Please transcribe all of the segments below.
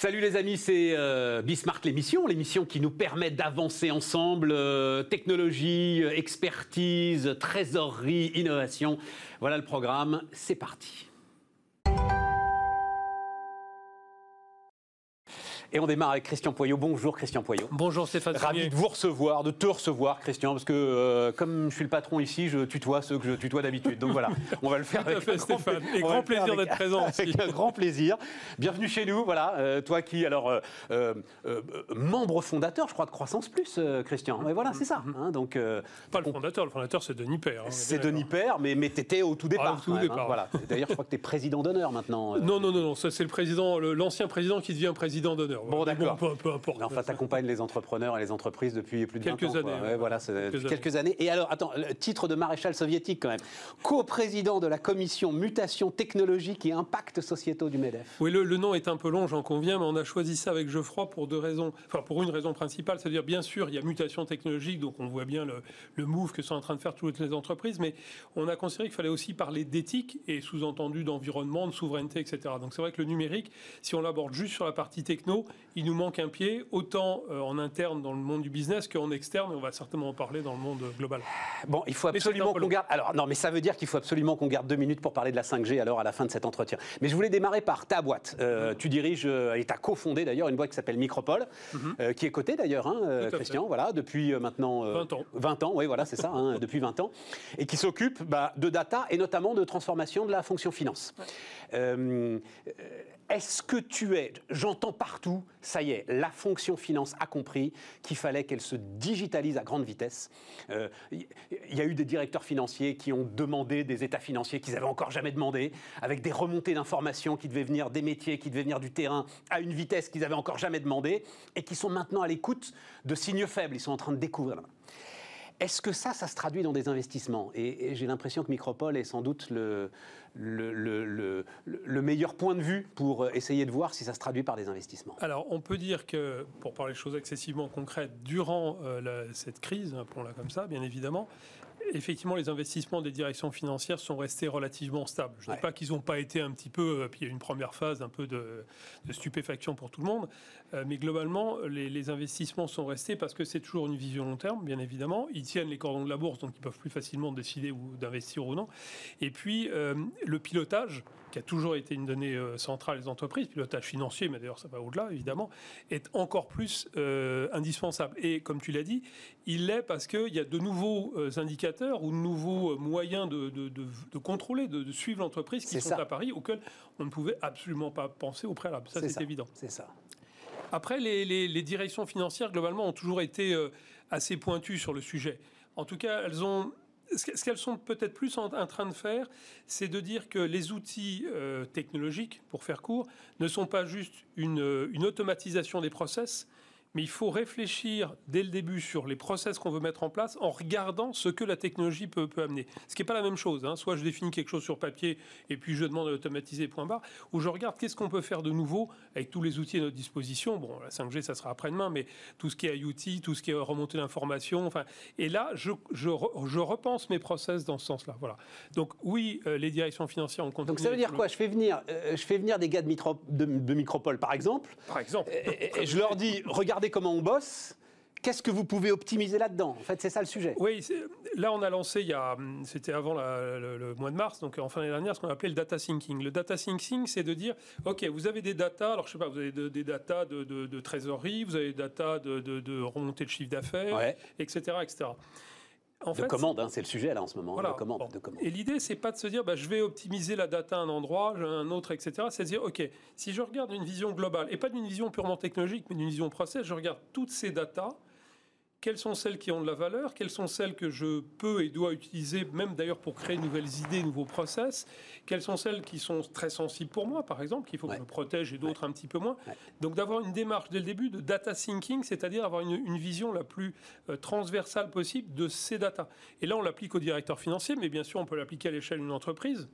Salut les amis, c'est euh, Bismarck l'émission, l'émission qui nous permet d'avancer ensemble, euh, technologie, euh, expertise, trésorerie, innovation. Voilà le programme, c'est parti. Et on démarre avec Christian Poyot. Bonjour Christian Poyot. Bonjour Stéphane. Ravi de vous recevoir, de te recevoir Christian, parce que euh, comme je suis le patron ici, je tutoie ceux que je tutoie d'habitude. Donc voilà, on va le faire avec fait, grand, Stéphane. Et grand plaisir d'être présent Avec un grand plaisir. Bienvenue chez nous, voilà. euh, toi qui, alors, euh, membre fondateur, je crois, de Croissance Plus, Christian. Et voilà, c'est ça. hein, donc, Pas le fondateur, le fondateur c'est Denis Père. hein, c'est Denis. Père, mais, mais tu étais au tout départ. Ah, au tout hein, départ. voilà. D'ailleurs, je crois que tu es président d'honneur maintenant. Non, non, non, non, ça c'est le président, l'ancien président qui devient président d'honneur. Bon, d'accord. peu, peu importe. Enfin, tu accompagnes les entrepreneurs et les entreprises depuis plus de 20 Quelques ans. années, Ouais, voilà, Quelques quelques années. Et alors, attends, le titre de maréchal soviétique quand même. Co-président de la commission mutation technologique et impact sociétaux du MEDEF. Oui, le, le nom est un peu long, j'en conviens, mais on a choisi ça avec Geoffroy pour deux raisons. Enfin, pour une raison principale, c'est-à-dire, bien sûr, il y a mutation technologique, donc on voit bien le, le move que sont en train de faire toutes les entreprises, mais on a considéré qu'il fallait aussi parler d'éthique et sous-entendu d'environnement, de souveraineté, etc. Donc c'est vrai que le numérique, si on l'aborde juste sur la partie techno, il nous manque un pied, autant euh, en interne dans le monde du business qu'en externe, et on va certainement en parler dans le monde global. Bon, il faut absolument qu'on garde. Alors, non, mais ça veut dire qu'il faut absolument qu'on garde deux minutes pour parler de la 5G alors à la fin de cet entretien. Mais je voulais démarrer par ta boîte. Euh, Tu diriges euh, et tu as cofondé d'ailleurs une boîte qui s'appelle Micropole, euh, qui est cotée d'ailleurs, hein, euh, fait. Christian, voilà, depuis euh, maintenant. euh, 20 ans. 20 ans, oui, voilà, c'est ça, hein, depuis 20 ans. Et qui s'occupe bah, de data et notamment de transformation de la fonction finance. Euh, euh, Est-ce que tu es, j'entends partout, ça y est, la fonction finance a compris qu'il fallait qu'elle se digitalise à grande vitesse. Euh, Il y, a eu des directeurs financiers qui ont demandé des états financiers qu'ils n'avaient encore jamais demandé, avec des remontées d'informations qui devaient venir des métiers, qui devaient venir du terrain, à une vitesse qu'ils n'avaient encore jamais demandé, et qui sont maintenant à l'écoute de signes faibles. Ils sont en train de découvrir. Est-ce que ça, ça se traduit dans des investissements? Et, et j'ai l'impression que Micropole est sans doute le, le, le- le- le meilleur point de vue pour essayer de voir si ça se traduit par des investissements. Alors, on peut dire que, pour parler de choses excessivement concrètes, durant euh, la- cette crise, appelons-la comme ça, bien évidemment, effectivement, les investissements des directions financières sont restés relativement stables. Je ne Ouais. dis pas qu'ils n'ont pas été un petit peu, euh, puis il y a eu une première phase un peu de, de stupéfaction pour tout le monde, euh, mais globalement, les, les investissements sont restés parce que c'est toujours une vision long terme, bien évidemment. Ils tiennent les cordons de la bourse, donc ils peuvent plus facilement décider ou d'investir ou non. Et puis, euh, le pilotage, qui a toujours été une donnée euh, centrale des entreprises, pilotage financier, mais d'ailleurs ça va au-delà, évidemment, est encore plus indispensable. Et comme tu l'as dit, il l'est parce qu'il y a de nouveaux indicateurs ou de nouveaux moyens de, de- de- de contrôler, de, suivre l'entreprise qui sont ça. à Paris, auxquels on ne pouvait absolument pas penser au préalable. Ça, C'est évident. C'est ça. Après, les, directions financières, globalement, ont toujours été euh, assez pointues sur le sujet. En tout cas, elles ont. Ce que- ce qu'elles sont peut-être plus en, en train de faire, c'est de dire que les outils euh, technologiques, pour faire court, ne sont pas juste une, euh, une automatisation des process, mais il faut réfléchir dès le début sur les process qu'on veut mettre en place en regardant ce que la technologie peut, peut amener. Ce qui n'est pas la même chose. hein. Soit je définis quelque chose sur papier et puis je demande à l'automatiser, point barre, ou je regarde qu'est-ce qu'on peut faire de nouveau avec tous les outils à notre disposition. Bon, la 5G, ça sera après-demain, mais tout ce qui est IoT, tout ce qui est remontée d'informations. Enfin, et là, je, je, re- je repense mes process dans ce sens-là. Voilà. Donc oui, euh, les directions financières ont continué. Donc ça veut dire le- quoi? je fais, venir, euh, je fais venir des gars de, Mitro- de- de Micropole, par exemple, Par exemple. et, et je leur dis, regardez comment on bosse, qu'est-ce que vous pouvez optimiser là-dedans? En fait, c'est ça le sujet. Oui, là on a lancé, il y a, c'était avant la- le, le mois de mars, donc en fin d'année dernière, ce qu'on appelait le data thinking. Le data thinking, c'est de dire, ok, vous avez des data, alors je sais pas, vous avez de- des data de, de- de trésorerie, vous avez des data de, remontée de chiffre d'affaires, Ouais. etc., etc. En De fait, commande, hein, c'est le sujet là en ce moment. Voilà. De commande, Bon. de commande. Et l'idée, c'est pas de se dire, bah, je vais optimiser la data à un endroit, à un autre, etc. C'est de dire, OK, si je regarde une vision globale, et pas d'une vision purement technologique, mais d'une vision process, je regarde toutes ces datas, quelles sont celles qui ont de la valeur, quelles sont celles que je peux et dois utiliser, même d'ailleurs pour créer de nouvelles idées, nouveaux process, quelles sont celles qui sont très sensibles pour moi, par exemple, qu'il faut Ouais. que je protège et d'autres un petit peu moins? Ouais. Donc d'avoir une démarche dès le début de data thinking, c'est-à-dire avoir une, une vision la plus euh, transversale possible de ces datas. Et là, on l'applique au directeur financier, mais bien sûr, on peut l'appliquer à l'échelle d'une entreprise.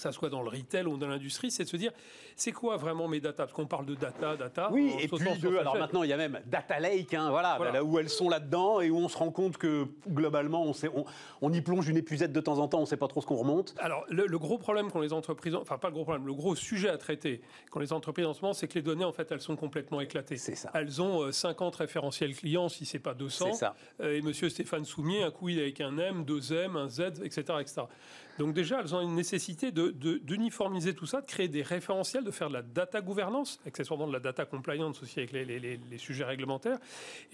Que ça soit dans le retail ou dans l'industrie, c'est de se dire, c'est quoi vraiment mes data? Parce qu'on parle de data, data. Oui, et puis de, alors maintenant il y a même data lake, hein, voilà, Là où elles sont là-dedans et où on se rend compte que globalement on, sait, on, y plonge une épuisette de temps en temps, on ne sait pas trop ce qu'on remonte. Alors le, gros problème qu'ont les entreprises, enfin pas le gros problème, le gros sujet à traiter quand les entreprises en ce moment, c'est que les données en fait elles sont complètement éclatées. C'est ça. Elles ont 50 euh, référentiels clients si c'est pas 200. C'est ça. Euh, et Monsieur Stéphane Soumier, un coup il est avec un M, deux M, un Z, etc., etc. Donc déjà, elles ont une nécessité d'uniformiser de, tout ça, de créer des référentiels, de faire de la data gouvernance, accessoirement de la data compliance aussi avec les, sujets réglementaires.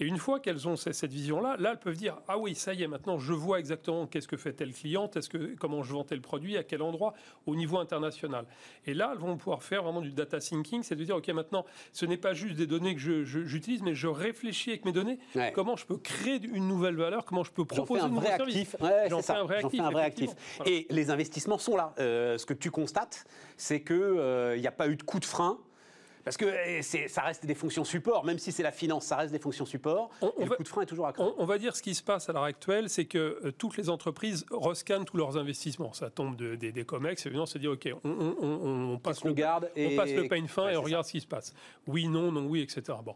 Et une fois qu'elles ont cette vision-là, là, elles peuvent dire ah oui, ça y est, maintenant je vois exactement qu'est-ce que fait tel client, est-ce que comment je vends tel produit, à quel endroit, au niveau international. Et là, elles vont pouvoir faire vraiment du data thinking, c'est de dire ok, maintenant, ce n'est pas juste des données que j'utilise, mais je réfléchis avec mes données, comment je peux créer une nouvelle valeur, comment je peux proposer un vrai actif. J'en fais un vrai actif. Un vrai actif. Et les investissements sont là. Euh, ce que tu constates, c'est qu'il n'y euh, a pas eu de coup de frein parce que eh, ça reste des fonctions support, même si c'est la finance, ça reste des fonctions support. le coup de frein est toujours à on, on, va dire ce qui se passe à l'heure actuelle, c'est que euh, toutes les entreprises rescannent tous leurs investissements. Ça tombe des COMEX, évidemment, c'est dire, OK, on, passe, le, garde et... on passe le pain fin et on regarde ce qui se passe. Oui, non, non, oui, etc. Bon.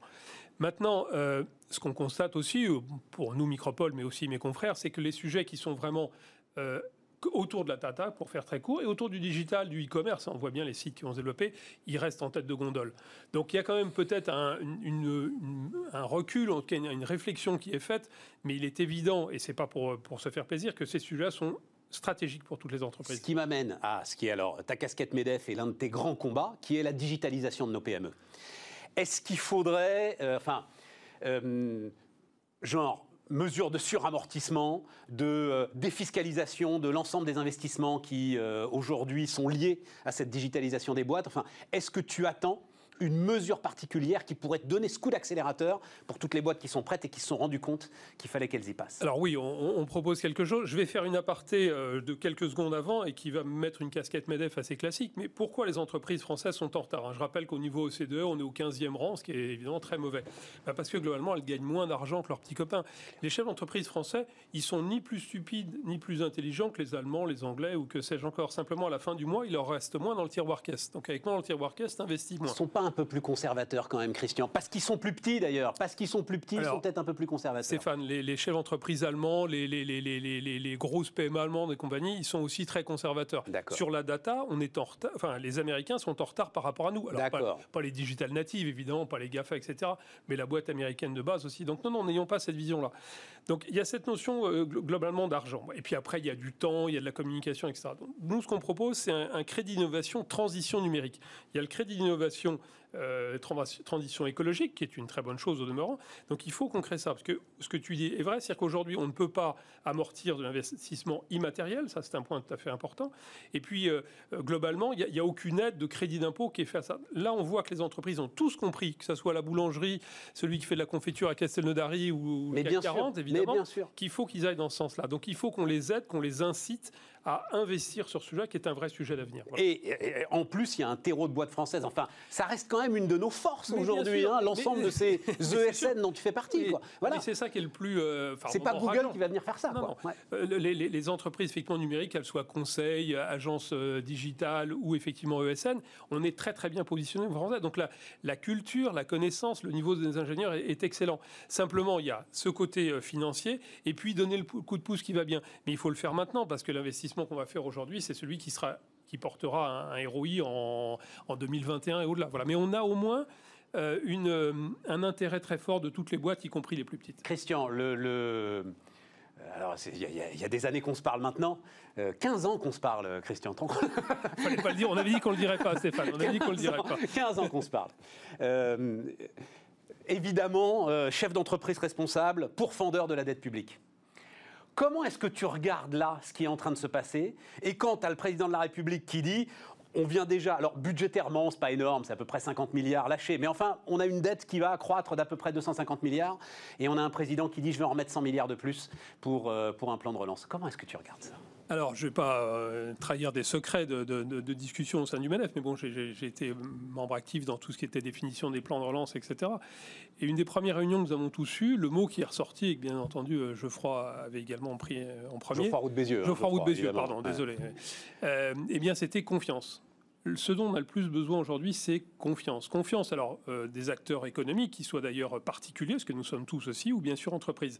Maintenant, ce qu'on constate aussi, pour nous, Micropole, mais aussi mes confrères, c'est que les sujets qui sont vraiment autour de la data, pour faire très court, et autour du digital, du e-commerce, on voit bien les sites qui vont se développer, ils restent en tête de gondole. Donc il y a quand même peut-être un, recul, en tout cas une, réflexion qui est faite, mais il est évident, et c'est pas pour, se faire plaisir, que ces sujets sont stratégiques pour toutes les entreprises. Ce qui m'amène à ce qui est alors ta casquette MEDEF et l'un de tes grands combats, qui est la digitalisation de nos PME. Est-ce qu'il faudrait, euh, enfin, euh, genre, mesures de suramortissement, de euh, défiscalisation de l'ensemble des investissements qui euh, aujourd'hui sont liés à cette digitalisation des boîtes. Enfin, est-ce que tu attends une mesure particulière qui pourrait donner ce coup d'accélérateur pour toutes les boîtes qui sont prêtes et qui se sont rendues compte qu'il fallait qu'elles y passent Alors oui, on, propose quelque chose. Je vais faire une aparté euh, de quelques secondes avant et qui va mettre une casquette MEDEF assez classique. Mais pourquoi les entreprises françaises sont en retard hein? Je rappelle qu'au niveau OCDE, on est au 15e rang, ce qui est évidemment très mauvais. Bah, parce que globalement, elles gagnent moins d'argent que leurs petits copains. Les chefs d'entreprise français, ils sont ni plus stupides ni plus intelligents que les Allemands, les Anglais ou que sais-je encore. Simplement, à la fin du mois, il leur reste moins dans le tiroir caisse. Donc avec moins dans le tiroir caisse, investis moins. Ils sont pas un peu plus conservateurs quand même, Christian Parce qu'ils sont plus petits d'ailleurs. Parce qu'ils sont plus petits, ils sont peut-être un peu plus conservateurs. Stéphane, les, chefs d'entreprise allemands, les, les, les, grosses PME allemandes et compagnie, ils sont aussi très conservateurs. Sur la data, on est en retard. Enfin, les Américains sont en retard par rapport à nous. Alors, pas, pas, les digital natives, évidemment, pas les GAFA, etc. Mais la boîte américaine de base aussi. Donc, non, non, n'ayons pas cette vision-là. Donc, il y a cette notion euh, globalement d'argent. Et puis après, il y a du temps, il y a de la communication, etc. Donc, nous, ce qu'on propose, c'est un, un crédit d'innovation transition numérique. Il y a le crédit d'innovation euh, transition écologique, qui est une très bonne chose au demeurant. Donc il faut qu'on crée ça, parce que ce que tu dis est vrai, c'est-à-dire qu'aujourd'hui, on ne peut pas amortir de l'investissement immatériel, ça c'est un point tout à fait important. Et puis, euh, globalement, il n'y a, aucune aide de crédit d'impôt qui est faite à ça. Là, on voit que les entreprises ont tous compris, que ce soit la boulangerie, celui qui fait de la confiture à Castelnaudary ou le CAC 40, évidemment, qu'il faut qu'ils aillent dans ce sens-là. Donc il faut qu'on les aide, qu'on les incite à investir sur ce sujet qui est un vrai sujet d'avenir. Et, en plus, il y a un terreau de boîte française. Enfin, ça reste quand même une de nos forces aujourd'hui, hein, l'ensemble de ces ESN dont tu fais partie. Quoi. Voilà. C'est ça qui est le plus. Euh, c'est pas Google qui va venir faire ça. Euh, les, entreprises effectivement numériques, qu'elles soient conseils, agences euh, digitales ou effectivement ESN, on est très très bien positionné français. Donc la, la culture, la connaissance, le niveau des ingénieurs est, est, excellent. Simplement, il y a ce côté financier et puis donner le coup de pouce qui va bien. Mais il faut le faire maintenant parce que l'investissement qu'on va faire aujourd'hui, c'est celui qui, sera, qui portera un, ROI en, en 2021 et au-delà. Voilà. Mais on a au moins euh, une, euh, un intérêt très fort de toutes les boîtes, y compris les plus petites. Christian, le... le... Alors, il y, a des années qu'on se parle maintenant. 15 euh, ans qu'on se parle, Christian. Fallait pas le dire. On avait dit qu'on le dirait pas, Stéphane. On avait dit qu'on le dirait pas. 15 ans qu'on se parle. évidemment, chef d'entreprise responsable, pourfendeur de la dette publique. Comment est-ce que tu regardes là ce qui est en train de se passer Et quand tu as le président de la République qui dit on vient déjà, alors budgétairement, c'est pas énorme, c'est à peu près 50 milliards lâchés, mais enfin, on a une dette qui va accroître d'à peu près 250 milliards, et on a un président qui dit je vais en remettre 100 milliards de plus pour, euh, pour un plan de relance. Comment est-ce que tu regardes ça? Alors, je ne vais pas euh, trahir des secrets de, discussion au sein du MEDEF, mais bon, j'ai été membre actif dans tout ce qui était définition des plans de relance, etc. Et une des premières réunions que nous avons tous eues, le mot qui est ressorti, et que bien entendu euh, Geoffroy avait également pris euh, en premier. Geoffroy Roux de Bézieux. Hein, Geoffroy Roux de Bézieux, pardon, désolé. eh bien, c'était confiance ce dont on a le plus besoin aujourd'hui, c'est confiance. Confiance, alors, euh, des acteurs économiques, qui soient d'ailleurs particuliers, ce que nous sommes tous aussi, ou bien sûr entreprises.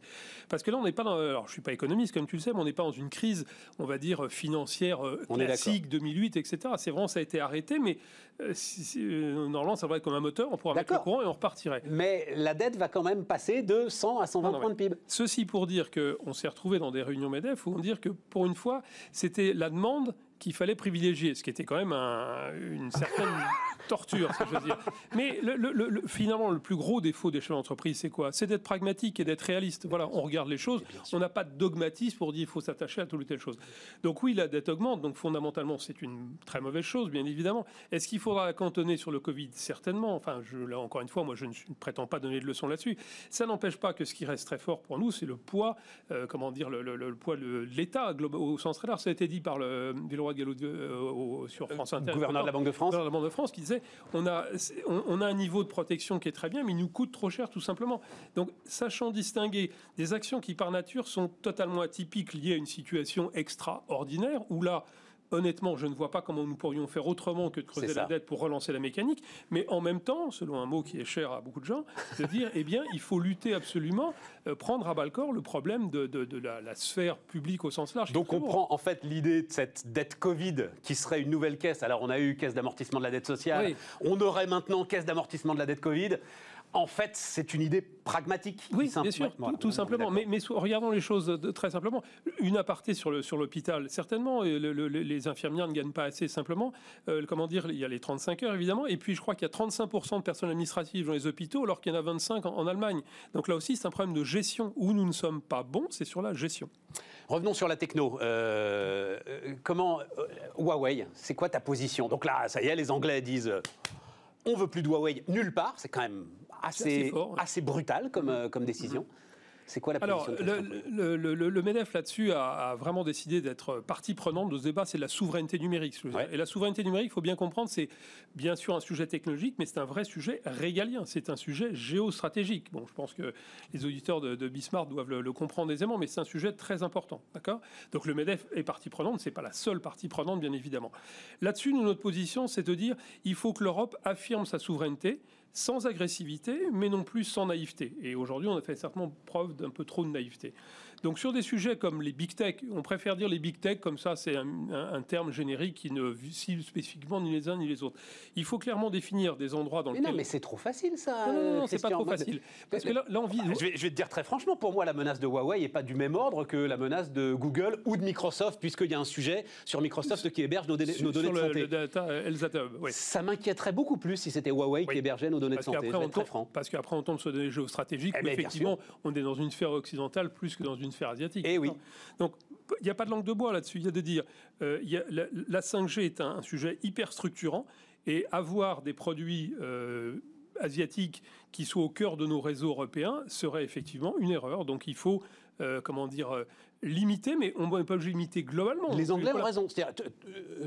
Parce que là, on n'est pas dans. Alors, je ne suis pas économiste, comme tu le sais, mais on n'est pas dans une crise, on va dire, financière euh, classique, 2008, etc. C'est vraiment, ça a été arrêté, mais euh, normalement, ça va être comme un moteur, on pourra mettre le courant et on repartirait. Mais la dette va quand même passer de 100 à 120 points de PIB. Ceci pour dire qu'on s'est retrouvé dans des réunions MEDEF où on dire que, pour une fois, c'était la demande qu'il fallait privilégier, ce qui était quand même une certaine torture, si je veux dire. Mais le, finalement, le plus gros défaut des chefs d'entreprise, c'est quoi? C'est d'être pragmatique et d'être réaliste. Voilà, on regarde les choses, on n'a pas de dogmatisme pour dire qu'il faut s'attacher à telle ou telle chose. Donc oui, la dette augmente, donc fondamentalement, c'est une très mauvaise chose, bien évidemment. Est-ce qu'il faudra la cantonner sur le Covid? Certainement. Enfin, je, là, encore une fois, moi, je ne, prétends pas donner de leçons là-dessus. Ça n'empêche pas que ce qui reste très fort pour nous, c'est le poids, euh, comment dire, le, poids de l'État au sens très large. Ça a été dit par le Villeroy euh, sur euh, France Inter. Gouverneur de la Banque de France. de la Banque de France qui disait on a, on, a un niveau de protection qui est très bien, mais il nous coûte trop cher tout simplement. Donc, sachant distinguer des actions qui par nature sont totalement atypiques liées à une situation extraordinaire, où là, honnêtement, je ne vois pas comment nous pourrions faire autrement que de creuser la dette pour relancer la mécanique. Mais en même temps, selon un mot qui est cher à beaucoup de gens, de dire, eh bien, il faut lutter absolument, euh, prendre à bas le corps le problème de, la, sphère publique au sens large. Donc on prend en fait l'idée de cette dette Covid qui serait une nouvelle caisse. Alors on a eu caisse d'amortissement de la dette sociale. On aurait maintenant caisse d'amortissement de la dette Covid en fait, c'est une idée pragmatique. Oui, bien sûr, tout, simplement. Mais, regardons les choses très simplement. Une aparté sur l'hôpital. Certainement, les infirmières ne gagnent pas assez simplement. Euh, comment dire Il y a les 35 heures, évidemment. Et puis, je crois qu'il y a 35% de personnes administratives dans les hôpitaux, alors qu'il y en a 25 en, Allemagne. Donc là aussi, c'est un problème de gestion. Où nous ne sommes pas bons, c'est sur la gestion. Revenons sur la techno. Euh, euh, comment Huawei, c'est quoi ta position? Donc là, ça y est, les Anglais disent on veut plus de Huawei nulle part. C'est quand même assez, assez, brutal comme, euh, comme décision. C'est quoi la position Alors, le, le, le, MEDEF là-dessus a, vraiment décidé d'être partie prenante de ce débat, c'est la souveraineté numérique. Et la souveraineté numérique, il faut bien comprendre, c'est bien sûr un sujet technologique, mais c'est un vrai sujet régalien, c'est un sujet géostratégique. Bon, je pense que les auditeurs de, de Bismarck doivent le, comprendre aisément, mais c'est un sujet très important. D'accord? Donc le MEDEF est partie prenante, c'est pas la seule partie prenante, bien évidemment. Là-dessus, nous, notre position, c'est de dire il faut que l'Europe affirme sa souveraineté sans agressivité, mais non plus sans naïveté. Et aujourd'hui, on a fait certainement preuve d'un peu trop de naïveté. Donc sur des sujets comme les big tech, on préfère dire les big tech comme ça, c'est un, terme générique qui ne cible spécifiquement ni les uns ni les autres. Il faut clairement définir des endroits dans mais lesquels... Non, mais c'est trop facile ça. Non, non, non c'est pas trop facile. Parce que là, là Je vais, je vais, te dire très franchement, pour moi, la menace de Huawei n'est pas du même ordre que la menace de Google ou de Microsoft, puisqu'il y a un sujet sur Microsoft qui héberge nos, données, nos données de santé. Le data, Ça m'inquiéterait beaucoup plus si c'était Huawei qui hébergeait nos données de santé. Je vais être très franc. Parce qu'après, on tombe sur des géostratégiques eh ben, effectivement, on est dans une sphère occidentale plus que dans une sphère asiatique. Et eh oui. Donc, il n'y a pas de langue de bois là-dessus. Il y a de dire, euh, la, 5G est un, sujet hyper structurant et avoir des produits euh, asiatiques qui soient au cœur de nos réseaux européens serait effectivement une erreur. Donc, il faut, euh, comment dire, limité, mais on ne peut pas limiter globalement. Les Anglais ont raison.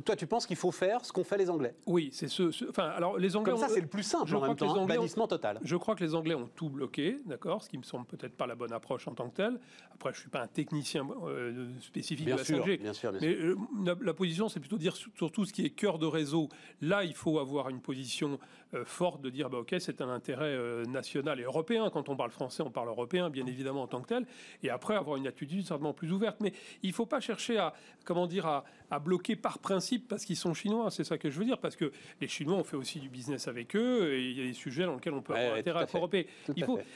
Toi, tu penses qu'il faut faire ce qu'ont fait les Anglais? Oui, c'est ce, Enfin, alors les Anglais. Comme ça, c'est le plus simple. Je en même temps, bannissement total. Je crois que les Anglais ont tout bloqué, d'accord, ce qui me semble peut-être pas la bonne approche en tant que tel. Après, je suis pas un technicien euh, spécifique bien de la sûr, Bien sûr, bien mais euh, la, position, c'est plutôt dire sur tout ce qui est cœur de réseau. Là, il faut avoir une position euh, forte de dire, bah, ok, c'est un intérêt national et européen. Quand on parle français, on parle européen, bien évidemment en tant que tel. Et après, avoir une attitude certainement plus ouverte. Mais il ne faut pas chercher à, comment dire, à, bloquer par principe parce qu'ils sont chinois. C'est ça que je veux dire, parce que les Chinois, on fait aussi du business avec eux et il y a des sujets dans lesquels on peut avoir intérêt à, à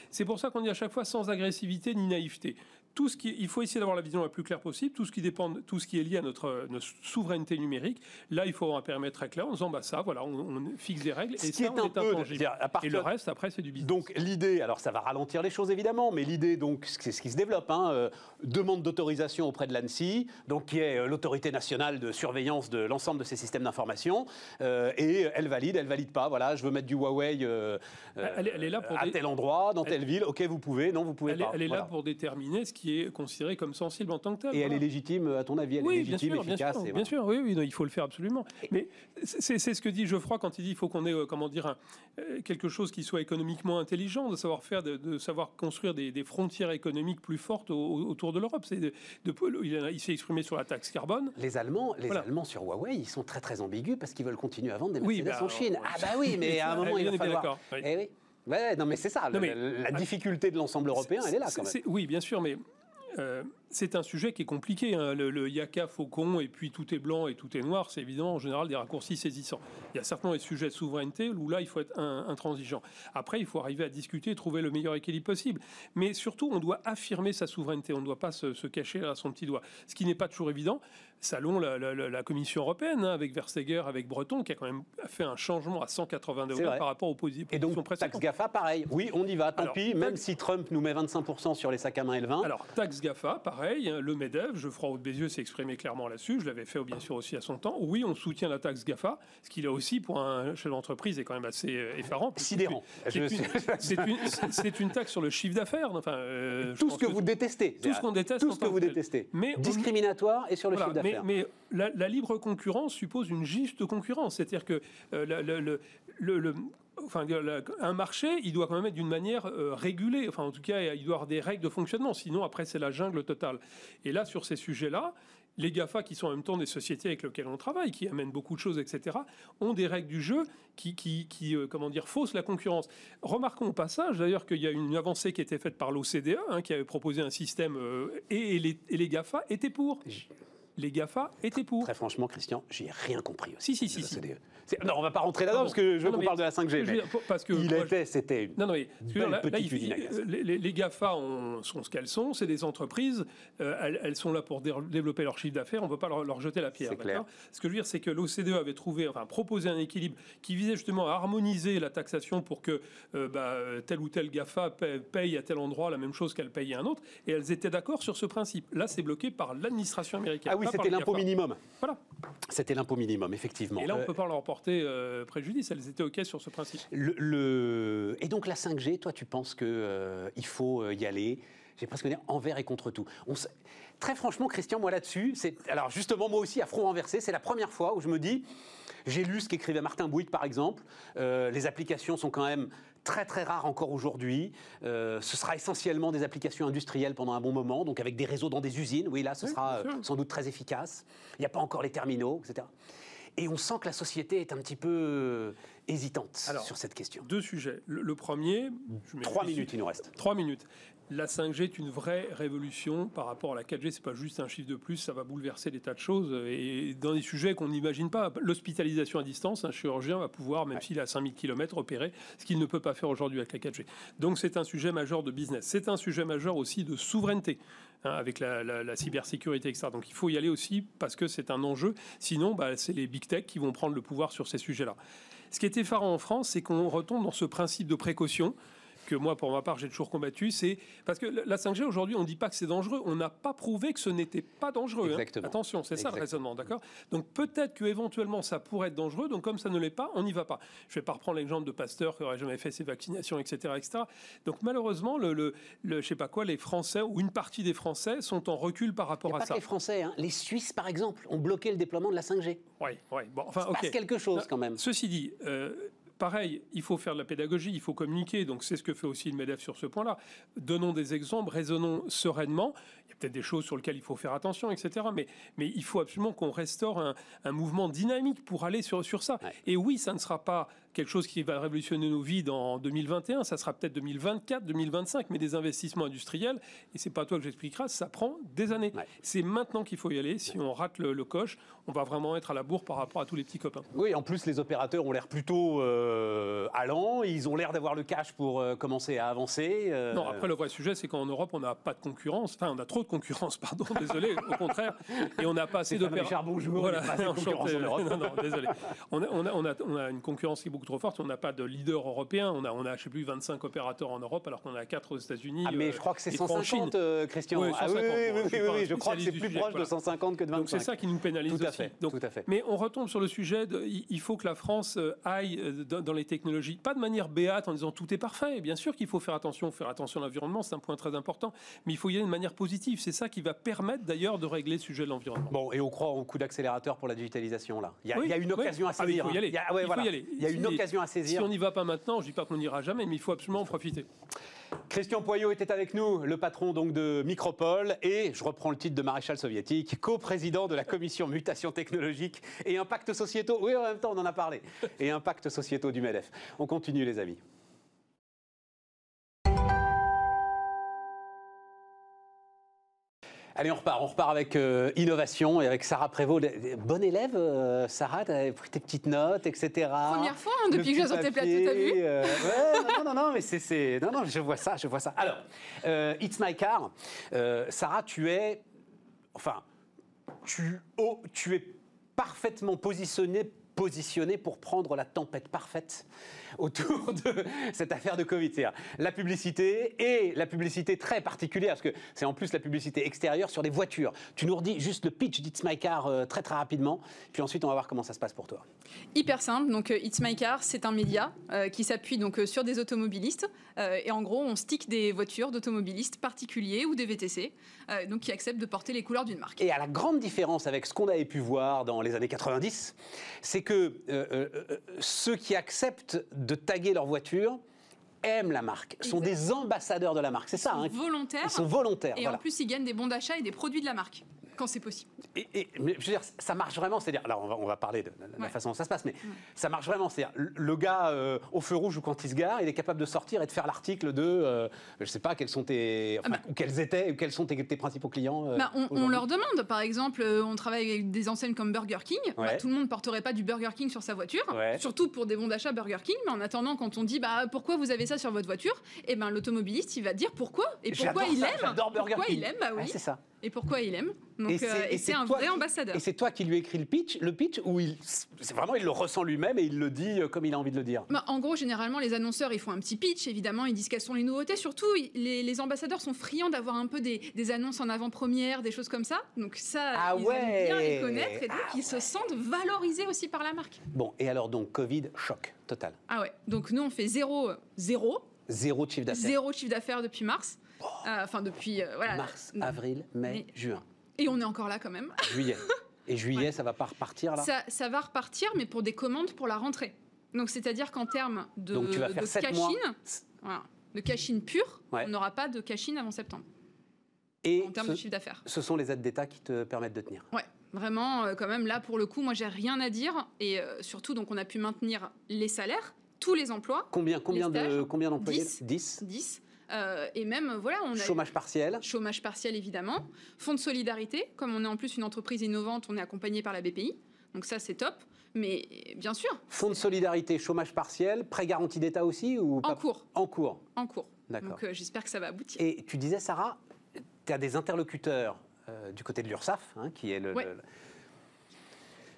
C'est pour ça qu'on dit à chaque fois sans agressivité ni naïveté tout ce qui, il faut essayer d'avoir la vision la plus claire possible, tout ce qui dépend, tout ce qui est lié à notre, souveraineté numérique. Là, il faut avoir un périmètre très clair en disant, bah ça, voilà, on, fixe des règles et ça, est on est intangible. Et le reste, après, c'est du business. Donc l'idée, alors ça va ralentir les choses évidemment, mais l'idée, donc, c'est ce qui se développe. Hein, euh, demande d'autorisation auprès de l'ANSI, donc qui est euh, l'autorité nationale de surveillance de l'ensemble de ces systèmes d'information, euh, et elle valide, elle valide pas. Voilà, je veux mettre du Huawei elle, est là pour à tel endroit, dans telle ville. Ok, vous pouvez. Non, vous pouvez pas. Elle est là pour déterminer ce qui est considérée comme sensible en tant que telle. Et elle est légitime, à ton avis, elle oui, est légitime, bien sûr, efficace. Bien sûr, et bien sûr oui, oui il faut le faire absolument. Mais c'est ce que dit Geoffroy quand il dit qu'il faut qu'on ait, euh, comment dire, un, euh, quelque chose qui soit économiquement intelligent, de savoir faire, de, de savoir construire des, des, frontières économiques plus fortes au, autour de l'Europe. De, de, il, il s'est exprimé sur la taxe carbone. Les Allemands, les voilà. Allemands sur Huawei, ils sont très très ambigus parce qu'ils veulent continuer à vendre des Mercedes oui, bah, en Chine. Ah bah oui, mais à un moment, il va falloir... Oui. Eh oui. Ouais, non, mais c'est ça. Non, mais, la difficulté de l'ensemble européen, elle est là quand même. Oui, bien sûr, mais euh, c'est un sujet qui est compliqué. Hein. Le, le, yaka faucon et puis tout est blanc et tout est noir, c'est évidemment en général des raccourcis saisissants. Il y a certainement des sujets de souveraineté où là il faut être intransigeant. Après, il faut arriver à discuter trouver le meilleur équilibre possible. Mais surtout, on doit affirmer sa souveraineté. On ne doit pas se, se, cacher à son petit doigt. Ce qui n'est pas toujours évident. Salon la, la, la Commission européenne hein, avec Versteger, avec Breton, qui a quand même fait un changement à 180 degrés par rapport aux positions Et donc, taxe GAFA, pareil. Oui, on y va. Tant Alors, pis, même si Trump nous met 25% sur les sacs à main et le vin. Alors, taxe GAFA, pareil. Le MEDEF, Geoffroy Bézieux s'est exprimé clairement là-dessus. Je l'avais fait bien sûr aussi à son temps. Oui, on soutient la taxe GAFA, ce qui là aussi, pour un chef d'entreprise, est quand même assez effarant. Sidérant. C'est une, une, une, taxe sur le chiffre d'affaires. Enfin, euh, tout ce que, que, vous détestez. Tout ce qu'on déteste. Tout ce que vous détestez. Mais Discriminatoire et sur le voilà, chiffre d'affaires. Mais, mais la, la, libre concurrence suppose une juste concurrence. C'est-à-dire que euh, le, le, le, le Enfin, un marché, il doit quand même être d'une manière euh, régulée. Enfin, en tout cas, il doit avoir des règles de fonctionnement. Sinon, après, c'est la jungle totale. Et là, sur ces sujets-là, les GAFA, qui sont en même temps des sociétés avec lesquelles on travaille, qui amènent beaucoup de choses, etc., ont des règles du jeu qui, qui, qui euh, comment dire, faussent la concurrence. Remarquons au passage, d'ailleurs, qu'il y a une avancée qui a été faite par l'OCDE, hein, qui avait proposé un système, euh, et, et, les, et les GAFA étaient pour les GAFA étaient pour. Très franchement, Christian, j'ai rien compris aussi. Si, si, si. si. Non, on va pas rentrer là-dedans ah parce que je veux qu'on parle de la 5G. Mais parce que il était, c'était non, non, mais, belle là, il, les, les, GAFA ont, sont ce qu'elles sont, c'est des entreprises, euh, elles, elles, sont là pour dé développer leur chiffre d'affaires, on ne peut pas leur, leur, jeter la pierre. Clair. Ce que je veux dire, c'est que l'OCDE avait trouvé, enfin, proposé un équilibre qui visait justement à harmoniser la taxation pour que euh, bah, tel ou tel GAFA paye, paye, à tel endroit la même chose qu'elle paye à un autre, et elles étaient d'accord sur ce principe. Là, c'est bloqué par l'administration américaine. Ah oui, c'était l'impôt minimum. Voilà. C'était l'impôt minimum, effectivement. Et là, on ne peut pas leur porter euh, préjudice. Elles étaient OK sur ce principe. Le, le... Et donc, la 5G, toi, tu penses qu'il euh, faut y aller? J'ai presque dire envers et contre tout. On s... Très franchement, Christian, moi là-dessus, c'est alors justement moi aussi à front renversé, c'est la première fois où je me dis, j'ai lu ce qu'écrivait Martin Bouygues par exemple, euh, les applications sont quand même très très rares encore aujourd'hui. Euh, ce sera essentiellement des applications industrielles pendant un bon moment, donc avec des réseaux dans des usines. Oui, là, ce oui, sera euh, sans doute très efficace. Il n'y a pas encore les terminaux, etc. Et on sent que la société est un petit peu hésitante Alors, sur cette question. Deux sujets. Le, le premier... Trois minutes, il nous reste. Trois minutes. La 5G est une vraie révolution par rapport à la 4G. C'est pas juste un chiffre de plus, ça va bouleverser des tas de choses et dans des sujets qu'on n'imagine pas. L'hospitalisation à distance, un chirurgien va pouvoir, même s'il est à 5000 km, opérer, ce qu'il ne peut pas faire aujourd'hui avec la 4G. Donc c'est un sujet majeur de business. C'est un sujet majeur aussi de souveraineté. Hein, avec la, la, la, cybersécurité, etc. Donc il faut y aller aussi parce que c'est un enjeu. Sinon, bah, c'est les big tech qui vont prendre le pouvoir sur ces sujets-là. Ce qui est effarant en France, c'est qu'on retombe dans ce principe de précaution que moi, pour ma part, j'ai toujours combattu, c'est parce que la 5G aujourd'hui, on ne dit pas que c'est dangereux, on n'a pas prouvé que ce n'était pas dangereux. Hein. Attention, c'est ça le raisonnement, d'accord? Donc peut-être que éventuellement ça pourrait être dangereux. Donc comme ça ne l'est pas, on n'y va pas. Je vais pas reprendre l'exemple de Pasteur qui aurait jamais fait ses vaccinations, etc., etc. Donc malheureusement, le, le, le, je sais pas quoi, les Français ou une partie des Français sont en recul par rapport à pas ça. Que les Français, hein. les Suisses par exemple, ont bloqué le déploiement de la 5G. Oui, oui. Bon, enfin, passe quelque chose quand même. Ceci dit. Euh, pareil, il faut faire de la pédagogie, il faut communiquer. Donc c'est ce que fait aussi le MEDEF sur ce point-là. Donnons des exemples, raisonnons sereinement. Il y a peut-être des choses sur lesquelles il faut faire attention, etc. Mais, mais il faut absolument qu'on restaure un, un, mouvement dynamique pour aller sur, sur ça. Ouais. Et oui, ça ne sera pas quelque chose qui va révolutionner nos vies en 2021, ça sera peut-être 2024, 2025, mais des investissements industriels, et c'est pas toi que j'expliqueras, ça prend des années. Ouais. C'est maintenant qu'il faut y aller. Si on rate le, le, coche, on va vraiment être à la bourre par rapport à tous les petits copains. Oui, en plus, les opérateurs ont l'air plutôt euh, allants, ils ont l'air d'avoir le cash pour euh, commencer à avancer. Euh... Non, après, le vrai sujet, c'est qu'en Europe, on n'a pas de concurrence, enfin, on a trop de concurrence, pardon, désolé, au contraire, et on n'a pas assez d'opérateurs. Bonjour, voilà, pas assez de concurrence en Europe. non, non, désolé. On a, on, a, on, a, on a une concurrence qui est beaucoup trop forte. On n'a pas de leader européen. On a, on a, je sais plus, 25 opérateurs en Europe, alors qu'on a 4 aux États-Unis. Ah, mais je crois que c'est 150, Christian. Oui, 150. Ah, oui, oui, oui, oui, je crois que c'est plus proche de 150 que de 25. Donc c'est ça qui nous pénalise Tout à aussi. fait, Donc, tout à fait. Mais on retombe sur le sujet, de, il faut que la France euh, aille euh, dans, les technologies, pas de manière béate en disant tout est parfait. Bien sûr qu'il faut faire attention, faire attention à l'environnement, c'est un point très important, mais il faut y aller de manière positive. C'est ça qui va permettre d'ailleurs de régler le sujet de l'environnement. Bon, et on croit au coup d'accélérateur pour la digitalisation, là. Il y a, Oui, il y a une occasion à Ah, il saisir. faut y aller. Il y a, ouais, Il faut y aller. Il y a une Si- occasion à Si saisir. on n'y va pas maintenant, je dis pas qu'on n'ira jamais, mais il faut absolument en profiter. Christian Poyot était avec nous, le patron donc de Micropole et, je reprends le titre de maréchal soviétique, co-président de la commission mutation technologique et impacts sociétaux. Oui, en même temps, on en a parlé. Et impacts sociétaux du MEDEF. On continue, les amis. Allez, on repart. On repart avec euh, innovation et avec Sarah Prévost. Bonne élève, euh, Sarah, tu as pris tes petites notes, etc. Première fois hein, Le depuis que je petit viens sur tes plateaux, t'as vu euh, ouais, non, non, non, mais c'est, c'est- non, non, je vois ça, je vois ça. Alors, It's My Car, Sarah, tu es, enfin, tu, oh, tu es parfaitement positionné positionné pour prendre la tempête parfaite autour de cette affaire de Covid. C'est-à-dire la publicité et la publicité très particulière, parce que c'est en plus la publicité extérieure sur des voitures. Tu nous redis juste le pitch d'It's My Car euh, très très rapidement, puis ensuite on va voir comment ça se passe pour toi. Hyper simple. Donc, euh, It's My Car, c'est un média euh, qui s'appuie donc sur des automobilistes. Euh, et en gros, on stick des voitures d'automobilistes particuliers ou des VTC, donc qui acceptent de porter les couleurs d'une marque. Et à la grande différence avec ce qu'on avait pu voir dans les années 90, c'est que ceux qui acceptent de taguer leur voiture aiment la marque, sont des ambassadeurs de la marque. C'est ça, hein. Volontaires. ils sont volontaires. Et voilà. en plus, ils gagnent des bons d'achat et des produits de la marque, quand c'est possible. Et, et- mais je veux dire, ça marche vraiment. C'est-à-dire, alors on va, on va parler de la, façon dont ça se passe, mais ça marche vraiment. C'est-à-dire, le- gars euh, au feu rouge ou quand il se gare, il est capable de sortir et de faire l'article de, euh, je sais pas, quels sont tes, enfin, Ah bah. ou quels étaient, ou quels sont tes, tes principaux clients. euh, Bah, on, leur demande, par exemple, euh, on travaille avec des enseignes comme Burger King. Bah, tout le monde ne porterait pas du Burger King sur sa voiture, surtout pour des bons d'achat Burger King. Mais en attendant, quand on dit bah, pourquoi vous avez ça sur votre voiture, et ben l'automobiliste il va dire pourquoi et pourquoi il ça, aime. J'adore Burger pourquoi King. il aime, bah oui. C'est ça. Et pourquoi il aime. Donc, Et euh, c'est- et c'est un vrai qui- ambassadeur. Et c'est toi qui lui écris le pitch, le pitch où il, c'est vraiment, il le ressent lui-même et il le dit euh, comme il a envie de le dire. Bah, en gros, généralement, les annonceurs, ils font un petit pitch, évidemment, ils disent quelles sont les nouveautés. Surtout, les, les ambassadeurs sont friands d'avoir un peu des, des annonces en avant-première, des choses comme ça. Donc ça, Ah ils ouais. aiment bien les connaître et donc Ah ils se sentent valorisés aussi par la marque. Bon, et alors donc, Covid, choc total. Ah ouais, donc nous, on fait zéro, zéro, Zéro chiffre d'affaires. zéro chiffre d'affaires depuis mars. Euh, Enfin, depuis, euh, voilà. Mars, avril, mai, juin, Et on est encore là quand même. juillet. Et juillet, ça va pas repartir là? Ça, ça va repartir, mais pour des commandes pour la rentrée. Donc, c'est-à-dire qu'en termes de, Donc tu vas faire de sept mois. cash-in, voilà, de cash-in pur, Ouais. on n'aura pas de cash-in avant septembre, Et en termes ce, de chiffre d'affaires. ce sont les aides d'État qui te permettent de tenir. Ouais, vraiment, euh, quand même, là, pour le coup, moi, j'ai rien à dire. Et euh, surtout, donc, on a pu maintenir les salaires, tous les emplois, Combien, combien, de, combien d'employés? Dix. 10. 10. Euh, et même, voilà, on a... Chômage partiel. Chômage partiel, évidemment. Fonds de solidarité. Comme on est en plus une entreprise innovante, on est accompagné par la BPI. Donc ça, c'est top. Mais bien sûr, Fonds de solidarité, chômage partiel, prêt garanti d'État aussi ou en pas? cours. En cours. En cours. D'accord. Donc euh, j'espère que ça va aboutir. Et tu disais, Sarah, tu as des interlocuteurs euh, du côté de l'URSSAF, hein, qui est le, Ouais. le-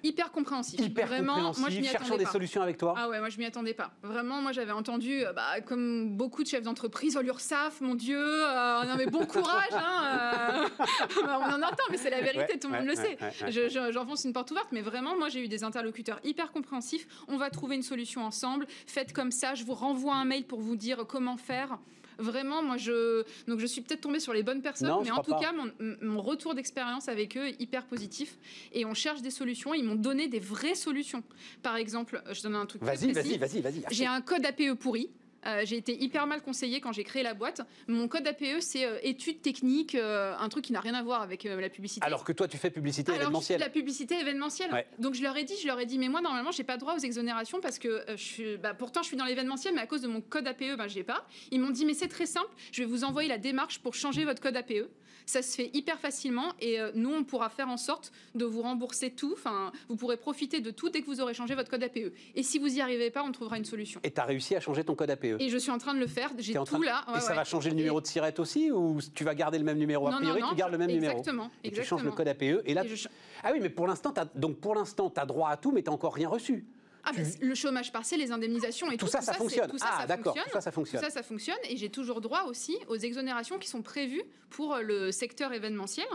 Hyper compréhensif. hyper Vraiment, moi, je compréhensif, m'y cherchant des pas. solutions avec toi. Ah ouais, moi je m'y attendais pas. Vraiment, moi j'avais entendu, euh, bah, comme beaucoup de chefs d'entreprise, oh l'URSSAF, mon Dieu, euh, non mais bon courage, hein, euh. Bah, on en entend, mais c'est la vérité, Ouais, tout le ouais, monde le sait. Je- je- J'enfonce une porte ouverte, mais vraiment, moi j'ai eu des interlocuteurs hyper compréhensifs. On va trouver une solution ensemble. Faites comme ça, je vous renvoie un mail pour vous dire comment faire. Vraiment, moi je donc je suis peut-être tombée sur les bonnes personnes, Non, mais en tout pas. cas, mon, mon retour d'expérience avec eux est hyper positif. Et on cherche des solutions. Ils m'ont donné des vraies solutions. Par exemple, je donne un truc. Vas-y, vas-y, vas-y, vas-y. J'ai un code APE pourri. Euh, j'ai été hyper mal conseillée quand j'ai créé la boîte. Mon code APE, c'est euh, études techniques, euh, un truc qui n'a rien à voir avec la publicité. Alors que toi, tu fais publicité Alors, événementielle. la publicité événementielle. Ouais. Donc je leur ai dit, je leur ai dit, mais moi normalement j'ai pas droit aux exonérations parce que je suis, bah, pourtant je suis dans l'événementiel, mais à cause de mon code APE, ben j'ai pas. Ils m'ont dit, mais c'est très simple, je vais vous envoyer la démarche pour changer votre code APE. Ça se fait hyper facilement et euh, nous on pourra faire en sorte de vous rembourser tout. Enfin, vous pourrez profiter de tout dès que vous aurez changé votre code APE. Et si vous y arrivez pas, on trouvera une solution. Et tu as réussi à changer ton code APE. Et je suis en train de le faire. J'ai tout là. et ça ouais. va changer le numéro de sirette aussi ou tu vas garder le même numéro A Non, non, priori, non, tu gardes le même numéro? Exactement. Et tu changes le code APE. Et là, Et je- ah oui, mais pour l'instant, donc pour l'instant, tu as droit à tout, mais tu n'as encore rien reçu. Ah, tu- bah, le chômage partiel, les indemnisations et tout, Tout ça, ça c'est- fonctionne. Tout ça, Ah, ça d'accord, fonctionne. tout ça, ça fonctionne. Tout ça, ça fonctionne. Et j'ai toujours droit aussi aux exonérations qui sont prévues pour le secteur événementiel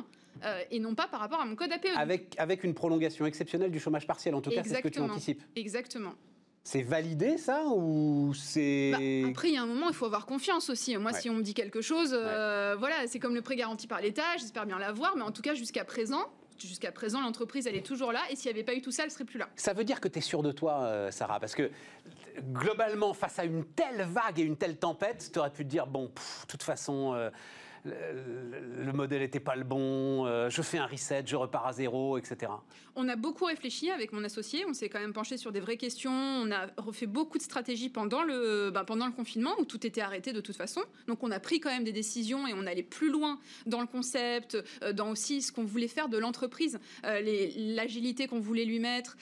euh, et non pas par rapport à mon code APE. avec, avec une prolongation exceptionnelle du chômage partiel, en tout cas, c'est ce que tu anticipes. Exactement. C'est validé ça ou c'est. Bah, après, il y a un moment, il faut avoir confiance aussi. Moi, Ouais. si on me dit quelque chose, euh, voilà, c'est comme le prêt garanti par l'État, j'espère bien l'avoir, mais en tout cas, jusqu'à présent, jusqu'à présent, l'entreprise, elle est toujours là, et s'il n'y avait pas eu tout ça, elle serait plus là. Ça veut dire que tu es sûr de toi, euh, Sarah Parce que globalement, face à une telle vague et une telle tempête, tu aurais pu te dire bon, de toute façon, euh, le, le modèle n'était pas le bon, euh, je fais un reset, je repars à zéro, etc. On a beaucoup réfléchi avec mon associé, on s'est quand même penché sur des vraies questions, on a refait beaucoup de stratégies pendant le, ben, pendant le confinement où tout était arrêté de toute façon. Donc on a pris quand même des décisions et on allait plus loin dans le concept, euh, dans aussi ce qu'on voulait faire de l'entreprise, euh, l'agilité qu'on voulait lui mettre,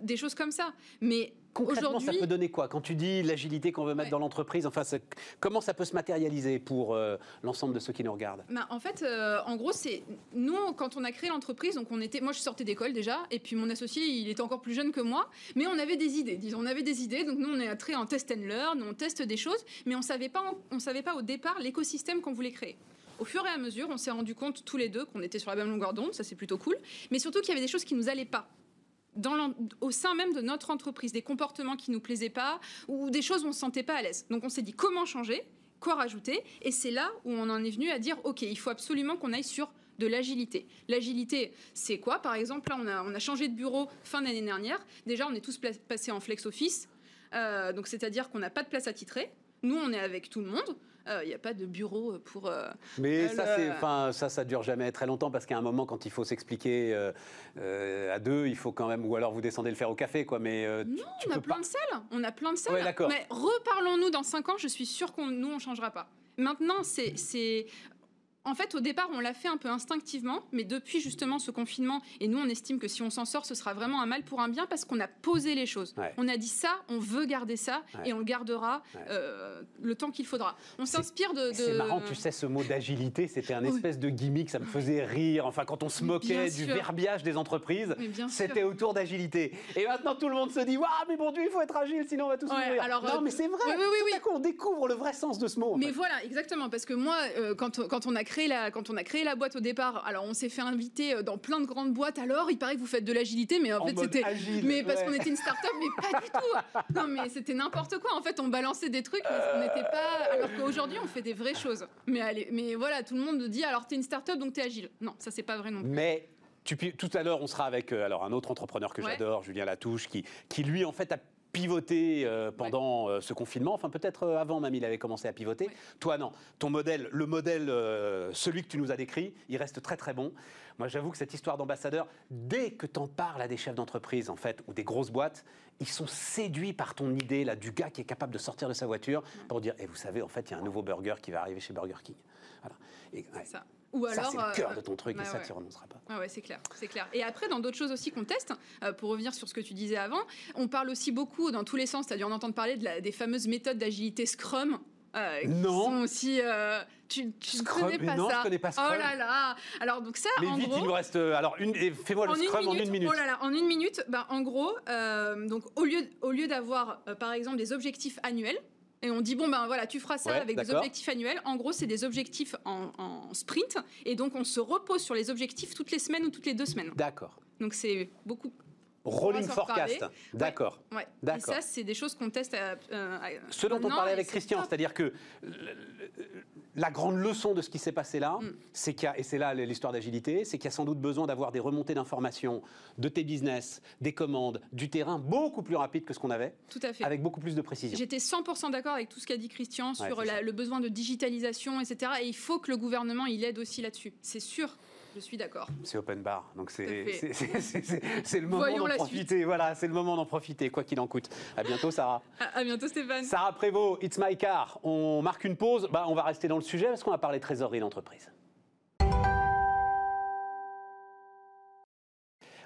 des choses comme ça. Mais Concrètement, ça peut donner quoi Quand tu dis l'agilité qu'on veut mettre Ouais. dans l'entreprise, enfin, c'est- comment ça peut se matérialiser pour euh, l'ensemble de ceux qui nous regardent? Ben, en fait, euh, en gros, c'est nous quand on a créé l'entreprise, donc on était, moi je sortais d'école déjà, et puis mon associé il était encore plus jeune que moi, mais on avait des idées, disons, on avait des idées, donc nous on est entré en test and learn, on teste des choses, mais on savait pas, on savait pas au départ l'écosystème qu'on voulait créer. Au fur et à mesure, on s'est rendu compte tous les deux qu'on était sur la même longueur d'onde, ça c'est plutôt cool, mais surtout qu'il y avait des choses qui nous allaient pas. Dans au sein même de notre entreprise, des comportements qui nous plaisaient pas ou des choses où on se sentait pas à l'aise. Donc on s'est dit comment changer, quoi rajouter, et c'est là où on en est venu à dire ok, il faut absolument qu'on aille sur de l'agilité. L'agilité, c'est quoi? Par exemple, là, on a, on a changé de bureau fin d'année dernière. Déjà, on est tous passés en flex office, Euh, donc c'est-à-dire qu'on n'a pas de place attitrée. Nous, on est avec tout le monde. Euh, Il n'y a pas de bureau pour. euh, Mais Euh, ça, le- ça, ça dure jamais très longtemps parce qu'à un moment, quand il faut s'expliquer euh, euh, à deux, il faut quand même, ou alors vous descendez le faire au café, quoi. Mais euh, tu- Non, tu on a plein de salles. On a plein de salles. Mais reparlons-nous dans 5 ans. Je suis sûre qu'on nous on changera pas. Maintenant, c'est en fait, au départ, on l'a fait un peu instinctivement, mais depuis justement ce confinement, et nous, on estime que si on s'en sort, ce sera vraiment un mal pour un bien parce qu'on a posé les choses. Ouais. On a dit ça, on veut garder ça, Ouais. et on le gardera Ouais. euh, le temps qu'il faudra. On s'inspire de, de- C'est marrant, tu sais, ce mot d'agilité, c'était un espèce de gimmick, ça me faisait rire. Enfin, quand on se moquait du verbiage des entreprises, c'était autour d'agilité. Et maintenant, tout le monde se dit Waouh, mais bon Dieu, il faut être agile, sinon on va tous mourir. alors, non, euh, mais c'est vrai. oui, oui, tout oui. à coup, on découvre le vrai sens de ce mot. Mais fait. voilà, exactement, parce que moi, euh, quand, on- quand, on a créé la, quand on a créé la boîte au départ, alors on s'est fait inviter euh, dans plein de grandes boîtes. Alors, il paraît que vous faites de l'agilité, mais en, En fait, c'était. Mais parce qu'on était une start-up, mais pas du tout. Non, mais c'était n'importe quoi. En fait, on balançait des trucs, mais on n'était pas. Alors qu'aujourd'hui, on fait des vraies choses. Mais, allez, mais voilà, tout le monde dit alors t'es une start-up, donc t'es agile. Non, ça c'est pas vrai non plus. Mais tu tout à l'heure, on sera avec euh, alors un autre entrepreneur que Ouais. j'adore, Julien Latouche, qui, qui lui en fait a pivoté euh, pendant euh, ce confinement. Enfin, peut-être euh, avant même, il avait commencé à pivoter. Ouais. Toi, non. Ton modèle, le modèle, euh, celui que tu nous as décrit, il reste très très bon. Moi, j'avoue que cette histoire d'ambassadeur, dès que tu en parles à des chefs d'entreprise, en fait, ou des grosses boîtes, ils sont séduits par ton idée là du gars qui est capable de sortir de sa voiture pour dire, et vous savez, en fait, il y a un nouveau burger qui va arriver chez Burger King. Voilà. Et. Ça. Ou Ça, alors. c'est le cœur euh, de ton truc, et ça, ouais. tu renonceras pas. Ah ouais, c'est clair, c'est clair. Et après, dans d'autres choses aussi qu'on teste, euh, pour revenir sur ce que tu disais avant, on parle aussi beaucoup dans tous les sens. Tu as dû en entendre parler de la- des fameuses méthodes d'agilité Scrum. euh, qui Non. sont aussi. euh, tu tu ne Scrum, connais pas non, ça je connais pas Scrum. Oh là là Alors, donc ça, Mais en vite, gros. il nous reste. Alors, une, fais-moi le scrum minute, en une minute. Oh là là, en une minute, bah, en gros, euh, donc au lieu, au lieu d'avoir par exemple des objectifs annuels, et on dit bon ben voilà, tu feras ça Ouais, avec des objectifs annuels. En gros, c'est des objectifs en, en sprint, et donc on se repose sur les objectifs toutes les semaines ou toutes les deux semaines. D'accord. Donc c'est beaucoup. Rolling forecast. D'accord. Ouais. Et D'accord. ça, c'est des choses qu'on teste. À, euh, à- Ce dont on parlait et avec Christian, c'est-à-dire que le- la grande leçon de ce qui s'est passé là, Mm. c'est qu'il y a, et c'est là l'histoire d'agilité, c'est qu'il y a sans doute besoin d'avoir des remontées d'informations de tes business, des commandes, du terrain beaucoup plus rapides que ce qu'on avait, Tout à fait. avec beaucoup plus de précision. J'étais 100% d'accord avec tout ce qu'a dit Christian sur la- le besoin de digitalisation, etc. Et il faut que le gouvernement il aide aussi là-dessus. C'est sûr. Je suis d'accord. C'est open bar, donc c'est le moment d'en profiter. Voilà, c'est le moment d'en profiter, quoi qu'il en coûte. À bientôt, Sarah. À, à bientôt, Stéphane. Sarah Prévost, It's My Car. On marque une pause. Bah, on va rester dans le sujet parce qu'on va parler trésorerie d'entreprise.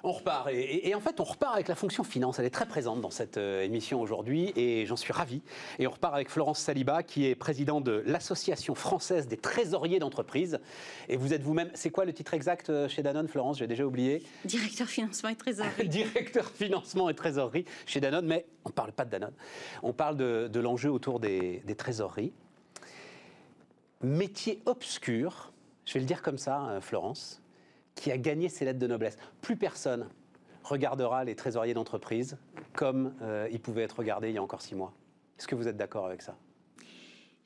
On repart. Et, en fait, on repart avec la fonction finance. Elle est très présente dans cette euh, émission aujourd'hui et j'en suis ravi. Et on repart avec Florence Saliba, qui est présidente de l'Association française des trésoriers d'entreprise. Et vous êtes vous-même, c'est quoi le titre exact euh, chez Danone, Florence? J'ai déjà oublié. Directeur financement et trésorerie. Directeur financement et trésorerie chez Danone. Mais on ne parle pas de Danone. On parle de, l'enjeu autour des, des trésoreries. Métier obscur, je vais le dire comme ça, euh, Florence qui a gagné ses lettres de noblesse. Plus personne regardera les trésoriers d'entreprise comme euh, ils pouvaient être regardés il y a encore six mois. Est-ce que vous êtes d'accord avec ça?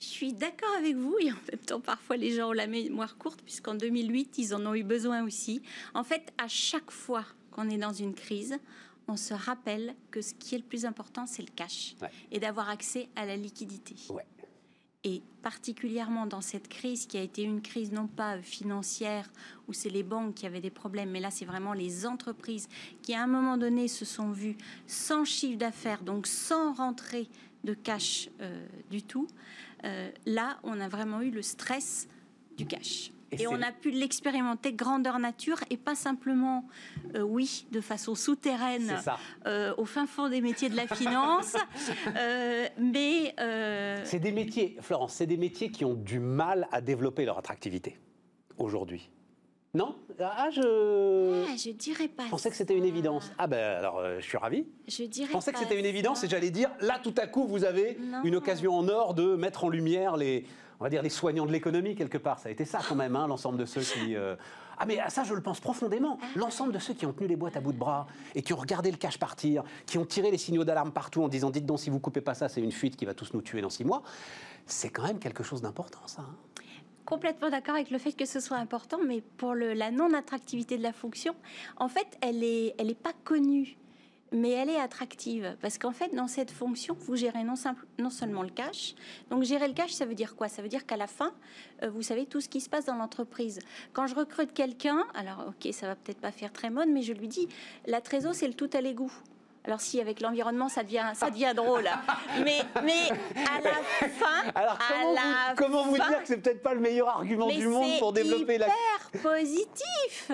Je suis d'accord avec vous et en même temps parfois les gens ont la mémoire courte puisqu'en 2008 ils en ont eu besoin aussi. En fait à chaque fois qu'on est dans une crise, on se rappelle que ce qui est le plus important c'est le cash et d'avoir accès à la liquidité. Ouais et particulièrement dans cette crise qui a été une crise non pas financière où c'est les banques qui avaient des problèmes, mais là c'est vraiment les entreprises qui à un moment donné se sont vues sans chiffre d'affaires, donc sans rentrée de cash euh, du tout. Euh, là, on a vraiment eu le stress du cash. Et, on a pu l'expérimenter grandeur nature et pas simplement, euh, oui, de façon souterraine, euh, au fin fond des métiers de la finance, euh, mais... C'est des métiers, Florence, c'est des métiers qui ont du mal à développer leur attractivité aujourd'hui. Non? Ah, je. Ah, je dirais pas. Je pensais que c'était une évidence. Ah, ben alors, je suis ravi. Je dirais. Je pensais que c'était une évidence et j'allais dire, là, tout à coup, vous avez une occasion en or de mettre en lumière les, on va dire, les soignants de l'économie, quelque part. Ça a été ça, quand même, hein, l'ensemble de ceux qui. Euh, ah, mais ça, je le pense profondément. L'ensemble de ceux qui ont tenu les boîtes à bout de bras et qui ont regardé le cash partir, qui ont tiré les signaux d'alarme partout en disant Dites donc, si vous coupez pas ça, c'est une fuite qui va tous nous tuer dans six mois. C'est quand même quelque chose d'important, ça. Hein. complètement d'accord avec le fait que ce soit important, mais pour la non-attractivité de la fonction, en fait, elle n'est elle est pas connue mais elle est attractive parce qu'en fait, dans cette fonction, vous gérez non, simple, non, seulement le cash. Donc, gérer le cash, ça veut dire quoi? Ça veut dire qu'à la fin, euh, vous savez tout ce qui se passe dans l'entreprise. Quand je recrute quelqu'un, alors ok, ça va peut-être pas faire très mode, mais je lui dis la trésor, c'est le tout à l'égout. Alors si avec l'environnement ça devient ça devient drôle, mais mais à la fin, alors comment, vous, comment vous dire que c'est peut-être pas le meilleur argument du monde pour développer la positif,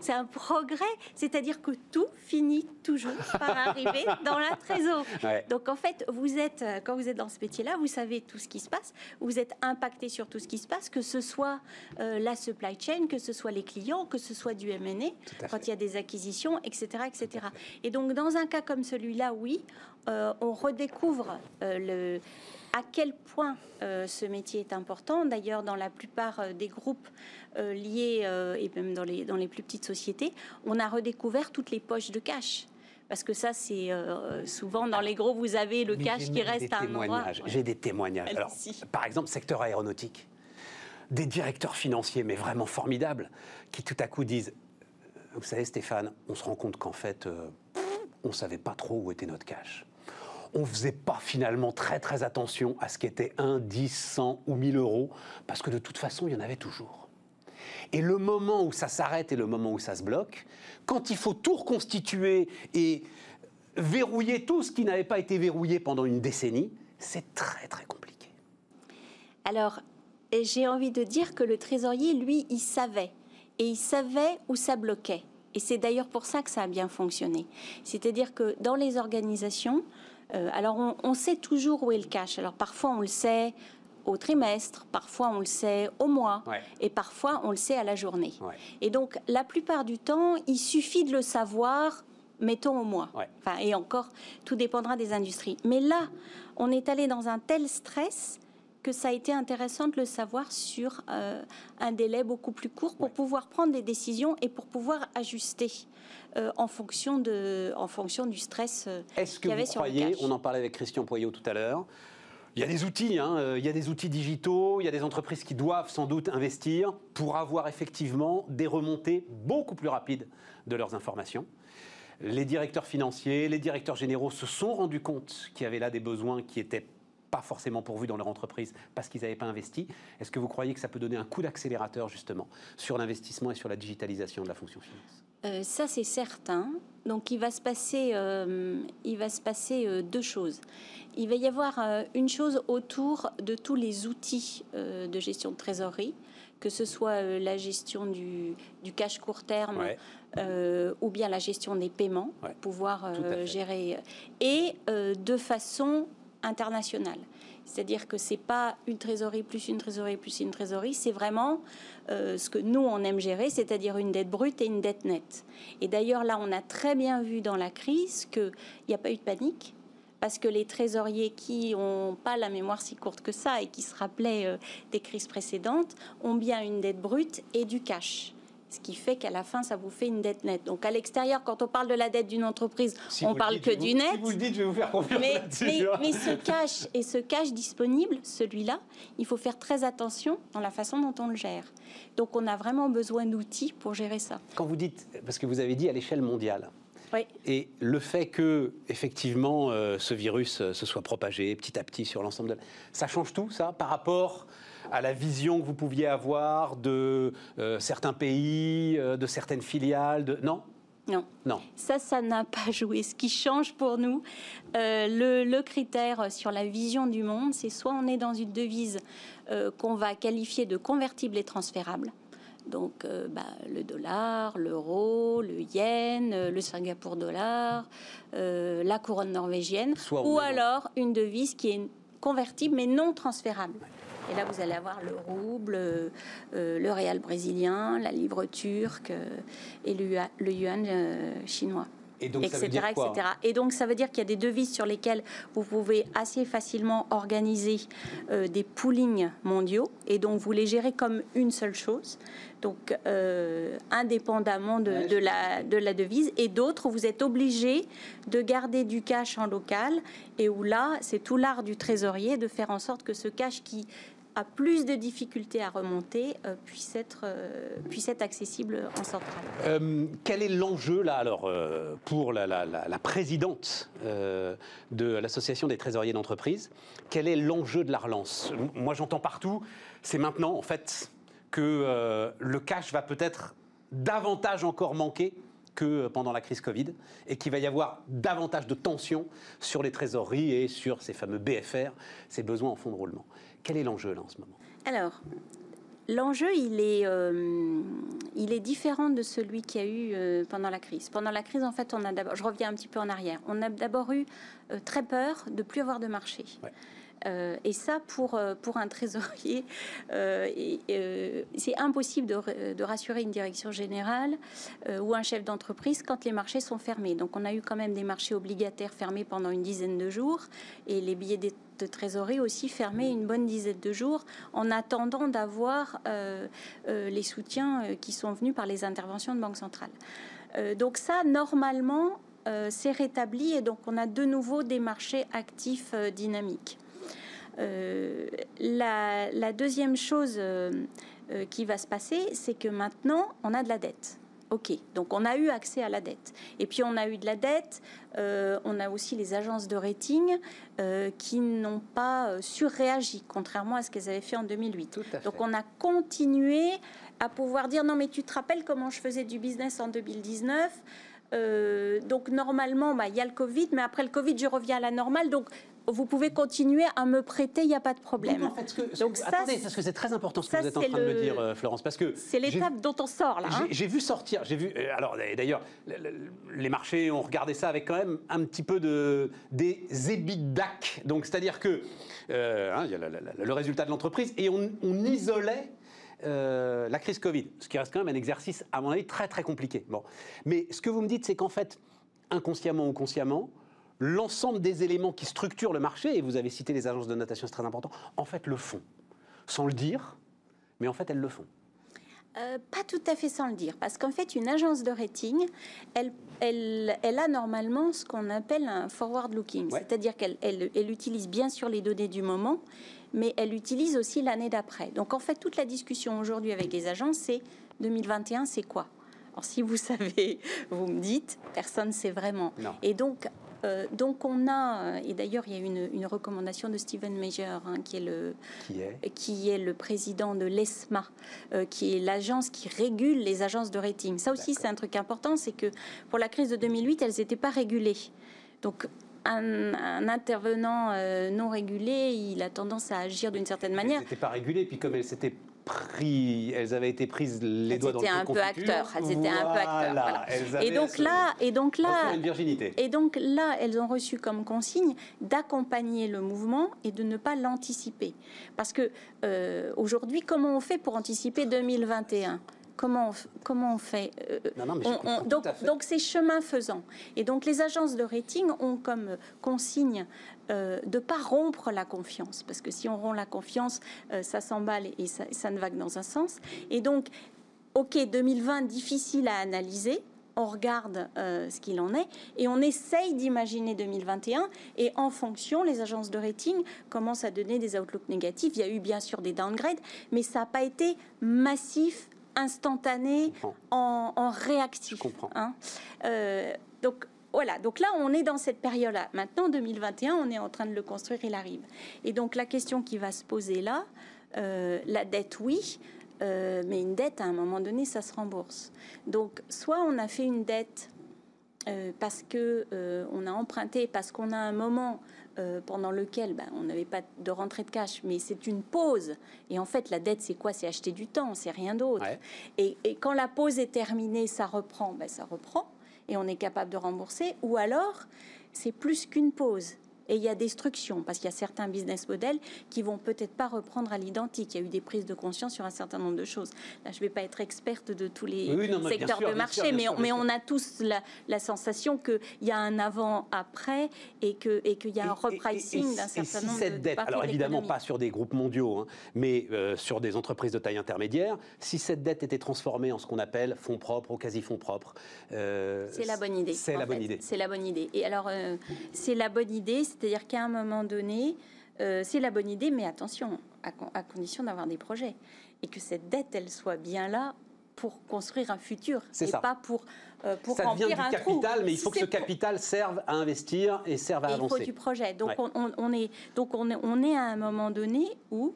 c'est un progrès, c'est-à-dire que tout finit toujours par arriver dans la trésor. Donc en fait vous êtes quand vous êtes dans ce métier-là, vous savez tout ce qui se passe, vous êtes impacté sur tout ce qui se passe, que ce soit euh, la supply chain, que ce soit les clients, que ce soit du M&A quand il y a des acquisitions, etc., etc. Et donc dans un cas comme celui-là, oui, euh, on redécouvre euh, le, à quel point euh, ce métier est important. D'ailleurs, dans la plupart des groupes liés, et même dans les, dans les plus petites sociétés, on a redécouvert toutes les poches de cash. Parce que ça, c'est souvent dans les gros, vous avez le cash qui reste à un endroit. J'ai des témoignages. Alors, par exemple, secteur aéronautique, des directeurs financiers, mais vraiment formidables, qui tout à coup disent, vous savez Stéphane, on se rend compte qu'en fait, on ne savait pas trop où était notre cash. On ne faisait pas finalement très très attention à ce qui était 1, 10, 100 ou 1000 euros, parce que de toute façon, il y en avait toujours. Et le moment où ça s'arrête et le moment où ça se bloque, quand il faut tout reconstituer et verrouiller tout ce qui n'avait pas été verrouillé pendant une décennie, c'est très très compliqué. Alors, j'ai envie de dire que le trésorier, lui, il savait. Et il savait où ça bloquait. Et c'est d'ailleurs pour ça que ça a bien fonctionné. C'est-à-dire que dans les organisations, euh, alors on, sait toujours où est le cash. Alors parfois on le sait au trimestre, parfois on le sait au mois, et parfois on le sait à la journée. Et donc la plupart du temps, il suffit de le savoir mettons au mois. Enfin, et encore, tout dépendra des industries. Mais là, on est allé dans un tel stress que ça a été intéressant de le savoir sur euh, un délai beaucoup plus court pour pouvoir prendre des décisions et pour pouvoir ajuster euh, en, fonction de, en fonction du stress euh, Est-ce que vous croyez, on en parlait avec Christian Poyot tout à l'heure, il y a des outils, hein, il y a des outils digitaux, il y a des entreprises qui doivent sans doute investir pour avoir effectivement des remontées beaucoup plus rapides de leurs informations. Les directeurs financiers, les directeurs généraux se sont rendus compte qu'il y avait là des besoins qui étaient pas forcément pourvus dans leur entreprise parce qu'ils n'avaient pas investi. Est-ce que vous croyez que ça peut donner un coup d'accélérateur justement sur l'investissement et sur la digitalisation de la fonction finance? Euh, Ça c'est certain. Donc il va se passer, euh, il va se passer euh, deux choses. Il va y avoir une chose autour de tous les outils de gestion de trésorerie que ce soit la gestion du, du cash court terme Ouais. ou bien la gestion des paiements, Ouais. pouvoir gérer, et de façon internationale. C'est-à-dire que c'est pas une trésorerie plus une trésorerie plus une trésorerie, c'est vraiment euh, ce que nous on aime gérer, c'est-à-dire une dette brute et une dette nette. Et d'ailleurs là, on a très bien vu dans la crise qu'il n'y a pas eu de panique. Parce que les trésoriers qui n'ont pas la mémoire si courte que ça et qui se rappelaient euh, des crises précédentes ont bien une dette brute et du cash. Ce qui fait qu'à la fin, ça vous fait une dette nette. Donc à l'extérieur, quand on parle de la dette d'une entreprise, Si on parle dites, que vous- du net. Si vous le dites, je vais vous faire confiance Mais, mais- mais ce cash et ce cash disponible, celui-là, il faut faire très attention dans la façon dont on le gère. Donc on a vraiment besoin d'outils pour gérer ça. Quand vous dites, parce que vous avez dit à l'échelle mondiale, Oui. et le fait que, effectivement, euh, ce virus euh, se soit propagé petit à petit sur l'ensemble de... Ça change tout, ça, par rapport à la vision que vous pouviez avoir de euh, certains pays, de certaines filiales de... Non? Non. Non. Ça, ça n'a pas joué. Ce qui change pour nous, euh, le, le critère sur la vision du monde, c'est soit on est dans une devise euh, qu'on va qualifier de convertible et transférable. Donc, euh, bah, le dollar, l'euro, le yen, euh, le Singapour dollar, euh, la couronne norvégienne, ou alors une devise qui est convertible mais non transférable. Et là, vous allez avoir le rouble, euh, le réal brésilien, la livre turque et le, yua- le yuan chinois. Et donc, ça veut etc., dire quoi etc. Et donc, ça veut dire qu'il y a des devises sur lesquelles vous pouvez assez facilement organiser euh, des poolings mondiaux et donc vous les gérez comme une seule chose, donc euh, indépendamment de, Ouais, de la, de la devise. Et d'autres, vous êtes obligé de garder du cash en local et où là, c'est tout l'art du trésorier de faire en sorte que ce cash qui a plus de difficultés à remonter euh, puisse, être, euh, puisse être accessible en centrale. Euh, quel est l'enjeu là alors euh, pour la, la- présidente euh, de l'association des trésoriers d'entreprise? Quel est l'enjeu de la relance? Moi j'entends partout, c'est maintenant en fait que le cash va peut-être davantage encore manquer que pendant la crise Covid et qu'il va y avoir davantage de tensions sur les trésoreries et sur ces fameux BFR, ces besoins en fonds de roulement. Quel est l'enjeu là en ce moment? Alors, l'enjeu, il, est, euh, il est différent de celui qu'il y a eu euh, pendant la crise. Pendant la crise, en fait, on a d'abord, je reviens un petit peu en arrière, on a d'abord eu euh, très peur de plus avoir de marché. Ouais. Euh, et ça, pour, pour un trésorier, euh, euh, c'est impossible de, rassurer une direction générale ou un chef d'entreprise quand les marchés sont fermés. Donc, on a eu quand même des marchés obligataires fermés pendant une dizaine de jours et les billets de, trésorerie aussi fermés une bonne dizaine de jours en attendant d'avoir euh, euh, les soutiens euh, qui sont venus par les interventions de Banque centrale. Donc, ça, normalement, c'est rétabli et donc on a de nouveau des marchés actifs dynamiques. La, deuxième chose qui va se passer, c'est que maintenant, on a de la dette. OK, donc on a eu accès à la dette. Et puis on a eu de la dette, euh, on a aussi les agences de rating euh, qui n'ont pas euh, surréagi, contrairement à ce qu'elles avaient fait en 2008. Tout à fait. Donc on a continué à pouvoir dire non mais tu te rappelles comment je faisais du business en 2019 Euh, donc normalement bah, il y a le Covid mais après le Covid je reviens à la normale donc vous pouvez continuer à me prêter il n'y a pas de problème. Donc, en fait, ce que, ce Donc que- ça, attendez, c'est- parce que c'est très important ce que vous êtes en train de me dire, euh, Florence, parce que C'est l'étape dont on sort là. hein. J'ai vu sortir, j'ai vu. euh, Alors d'ailleurs, le- le- les marchés ont regardé ça avec quand même un petit peu de des EBITDAC. Donc c'est-à-dire que euh, hein, y a le, le- le résultat de l'entreprise et on, on isolait. euh, la crise Covid, ce qui reste quand même un exercice, à mon avis, très très compliqué. Bon, mais ce que vous me dites, c'est qu'en fait, inconsciemment ou consciemment, l'ensemble des éléments qui structurent le marché, et vous avez cité les agences de notation, c'est très important, en fait le font, sans le dire, mais en fait elles le font. Euh, pas tout à fait sans le dire, parce qu'en fait, une agence de rating, elle, elle, elle a normalement ce qu'on appelle un forward-looking, Ouais. c'est-à-dire qu'elle elle, elle utilise bien sûr les données du moment, mais elle utilise aussi l'année d'après. Donc en fait, toute la discussion aujourd'hui avec les agences, c'est 2021, c'est quoi? Alors si vous savez, vous me dites, personne ne sait vraiment. Non. Et donc, euh, donc on a, et d'ailleurs il y a une, une recommandation de Stephen Major, hein, qui est le, Qui est qui est le président de l'ESMA, euh, qui est l'agence qui régule les agences de rating. Ça aussi, c'est un truc important, c'est que pour la crise de 2008, elles n'étaient pas régulées. Donc, un, un intervenant euh, non régulé, il a tendance à agir d'une certaine manière. Elles n'étaient pas régulées, puis comme elles s'étaient pris, elles avaient été prises les Elles doigts dans le étaient un peu acteurs, elles étaient un peu acteurs, voilà. elles Et donc là, et donc là, offert une virginité. Et donc là, elles ont reçu comme consigne d'accompagner le mouvement et de ne pas l'anticiper. Parce que euh, aujourd'hui, comment on fait pour anticiper 2021 Comment on, comment on fait Euh, Non, non, mais je on- on- comprends tout donc, fait. donc c'est chemin faisant. Et donc les agences de rating ont comme consigne euh, de ne pas rompre la confiance. Parce que si on rompt la confiance, euh, ça s'emballe et ça, ça ne va que dans un sens. Et donc, OK, 2020, difficile à analyser. On regarde euh, ce qu'il en est et on essaye d'imaginer 2021. Et en fonction, les agences de rating commencent à donner des outlooks négatifs. Il y a eu bien sûr des downgrades, mais ça n'a pas été massif, instantané, en, en réactif. Je comprends. hein. Euh, donc voilà, donc là on est dans cette période-là. Maintenant 2021, on est en train de le construire, il arrive. Et donc la question qui va se poser là, euh, la dette oui, euh, mais une dette à un moment donné ça se rembourse. Donc soit on a fait une dette euh, parce que on a emprunté, parce qu'on a un moment euh, pendant lequel ben, on n'avait pas de rentrée de cash, mais c'est une pause. Et en fait, la dette, c'est quoi? C'est acheter du temps, c'est rien d'autre. Ouais. Et, et quand la pause est terminée, ça reprend, ben, ça reprend, et on est capable de rembourser. Ou alors, c'est plus qu'une pause. Et il y a destruction, parce qu'il y a certains business models qui vont peut-être pas reprendre à l'identique. Il y a eu des prises de conscience sur un certain nombre de choses. Là, je ne vais pas être experte de tous les Oui, non, secteurs sûr, de bien marché, sûr, bien mais, on, mais a tous la, la sensation qu'il y a un avant-après et qu'il et qu'il y a un Et- et- et- repricing d'un et certain si nombre cette de dette, alors de évidemment pas sur des groupes mondiaux, hein, mais euh, sur des entreprises de taille intermédiaire, si cette dette était transformée en ce qu'on appelle fonds propres ou quasi-fonds propres, euh, C'est la bonne idée. C'est la bonne idée. C'est la bonne idée. Et alors, euh, c'est la bonne idée, c'est-à-dire qu'à un moment donné, euh, c'est la bonne idée, mais attention, à, con- à condition d'avoir des projets. Et que cette dette, elle soit bien là pour construire un futur. C'est et ça. pas pour, euh, pour Ça devient remplir du un capital, trou. mais il faut que ce capital serve à investir et serve à et il faut avancer. du projet. Donc, Ouais. on, est, donc on, est, on est à un moment donné où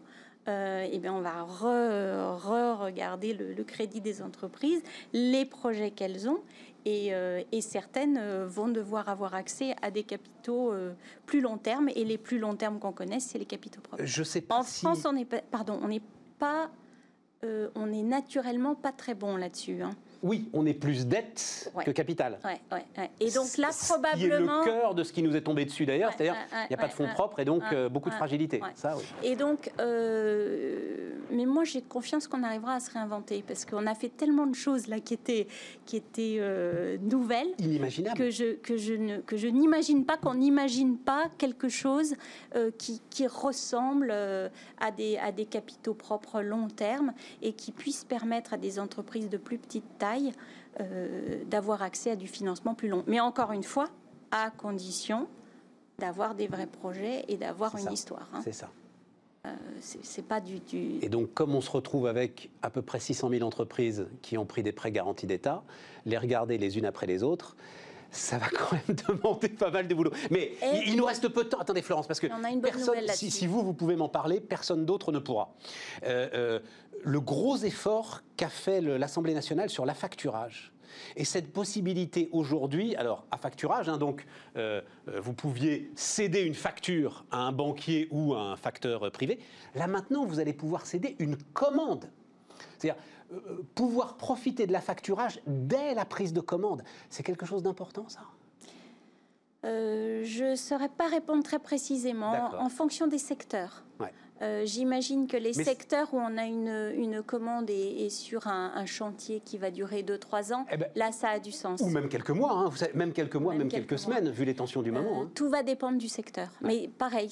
euh, eh bien, on va re- re-regarder le, le crédit des entreprises, les projets qu'elles ont, et, euh, et certaines euh, vont devoir avoir accès à des capitaux euh, plus long terme, et les plus long terme qu'on connaisse, c'est les capitaux propres. Je sais pas En si... France, on n'est pas, pardon, on n'est pas, euh, on est naturellement pas très bon là-dessus. hein. Oui, on est plus dette Ouais. que capital. Ouais, ouais, ouais. Et donc là, probablement. Qui est le cœur de ce qui nous est tombé dessus d'ailleurs, c'est-à-dire il n'y a pas de fonds propres et donc euh, beaucoup de fragilité. ouais. Ça, oui. Et donc, euh, mais moi j'ai confiance qu'on arrivera à se réinventer parce qu'on a fait tellement de choses là qui étaient, qui étaient euh, nouvelles Inimaginable. que je, que je ne que je n'imagine pas qu'on n'imagine pas quelque chose qui, qui ressemble à des à des capitaux propres long terme et qui puisse permettre à des entreprises de plus petite taille euh, d'avoir accès à du financement plus long. Mais encore une fois, à condition d'avoir des vrais projets et d'avoir une ça. histoire. hein. C'est ça. C'est c'est pas du, du- Et donc, comme on se retrouve avec à peu près 600 000 entreprises qui ont pris des prêts garantis d'État, les regarder les unes après les autres, ça va quand même demander pas mal de boulot. Mais Et- il, nous reste peu de temps. Attendez, Florence, parce que personne, si, vous, vous pouvez m'en parler, personne d'autre ne pourra. Euh, euh, le gros effort qu'a fait l'Assemblée nationale sur l'affacturage. Et cette possibilité aujourd'hui, alors à facturage, hein, donc euh, vous pouviez céder une facture à un banquier ou à un facteur privé. Là maintenant, vous allez pouvoir céder une commande. C'est-à-dire pouvoir profiter de la facturage dès la prise de commande. C'est quelque chose d'important, ça? Euh, je ne saurais pas répondre très précisément en fonction des secteurs. Ouais. Euh, J'imagine que les Mais secteurs où on a une, une commande et, et sur un, un chantier qui va durer 2-3 ans, Eh ben, là, ça a du sens. Ou même quelques mois, hein, vous savez, même quelques mois, même, Même quelques, semaines, vu les tensions du moment. Euh, hein. Tout va dépendre du secteur. Mais pareil,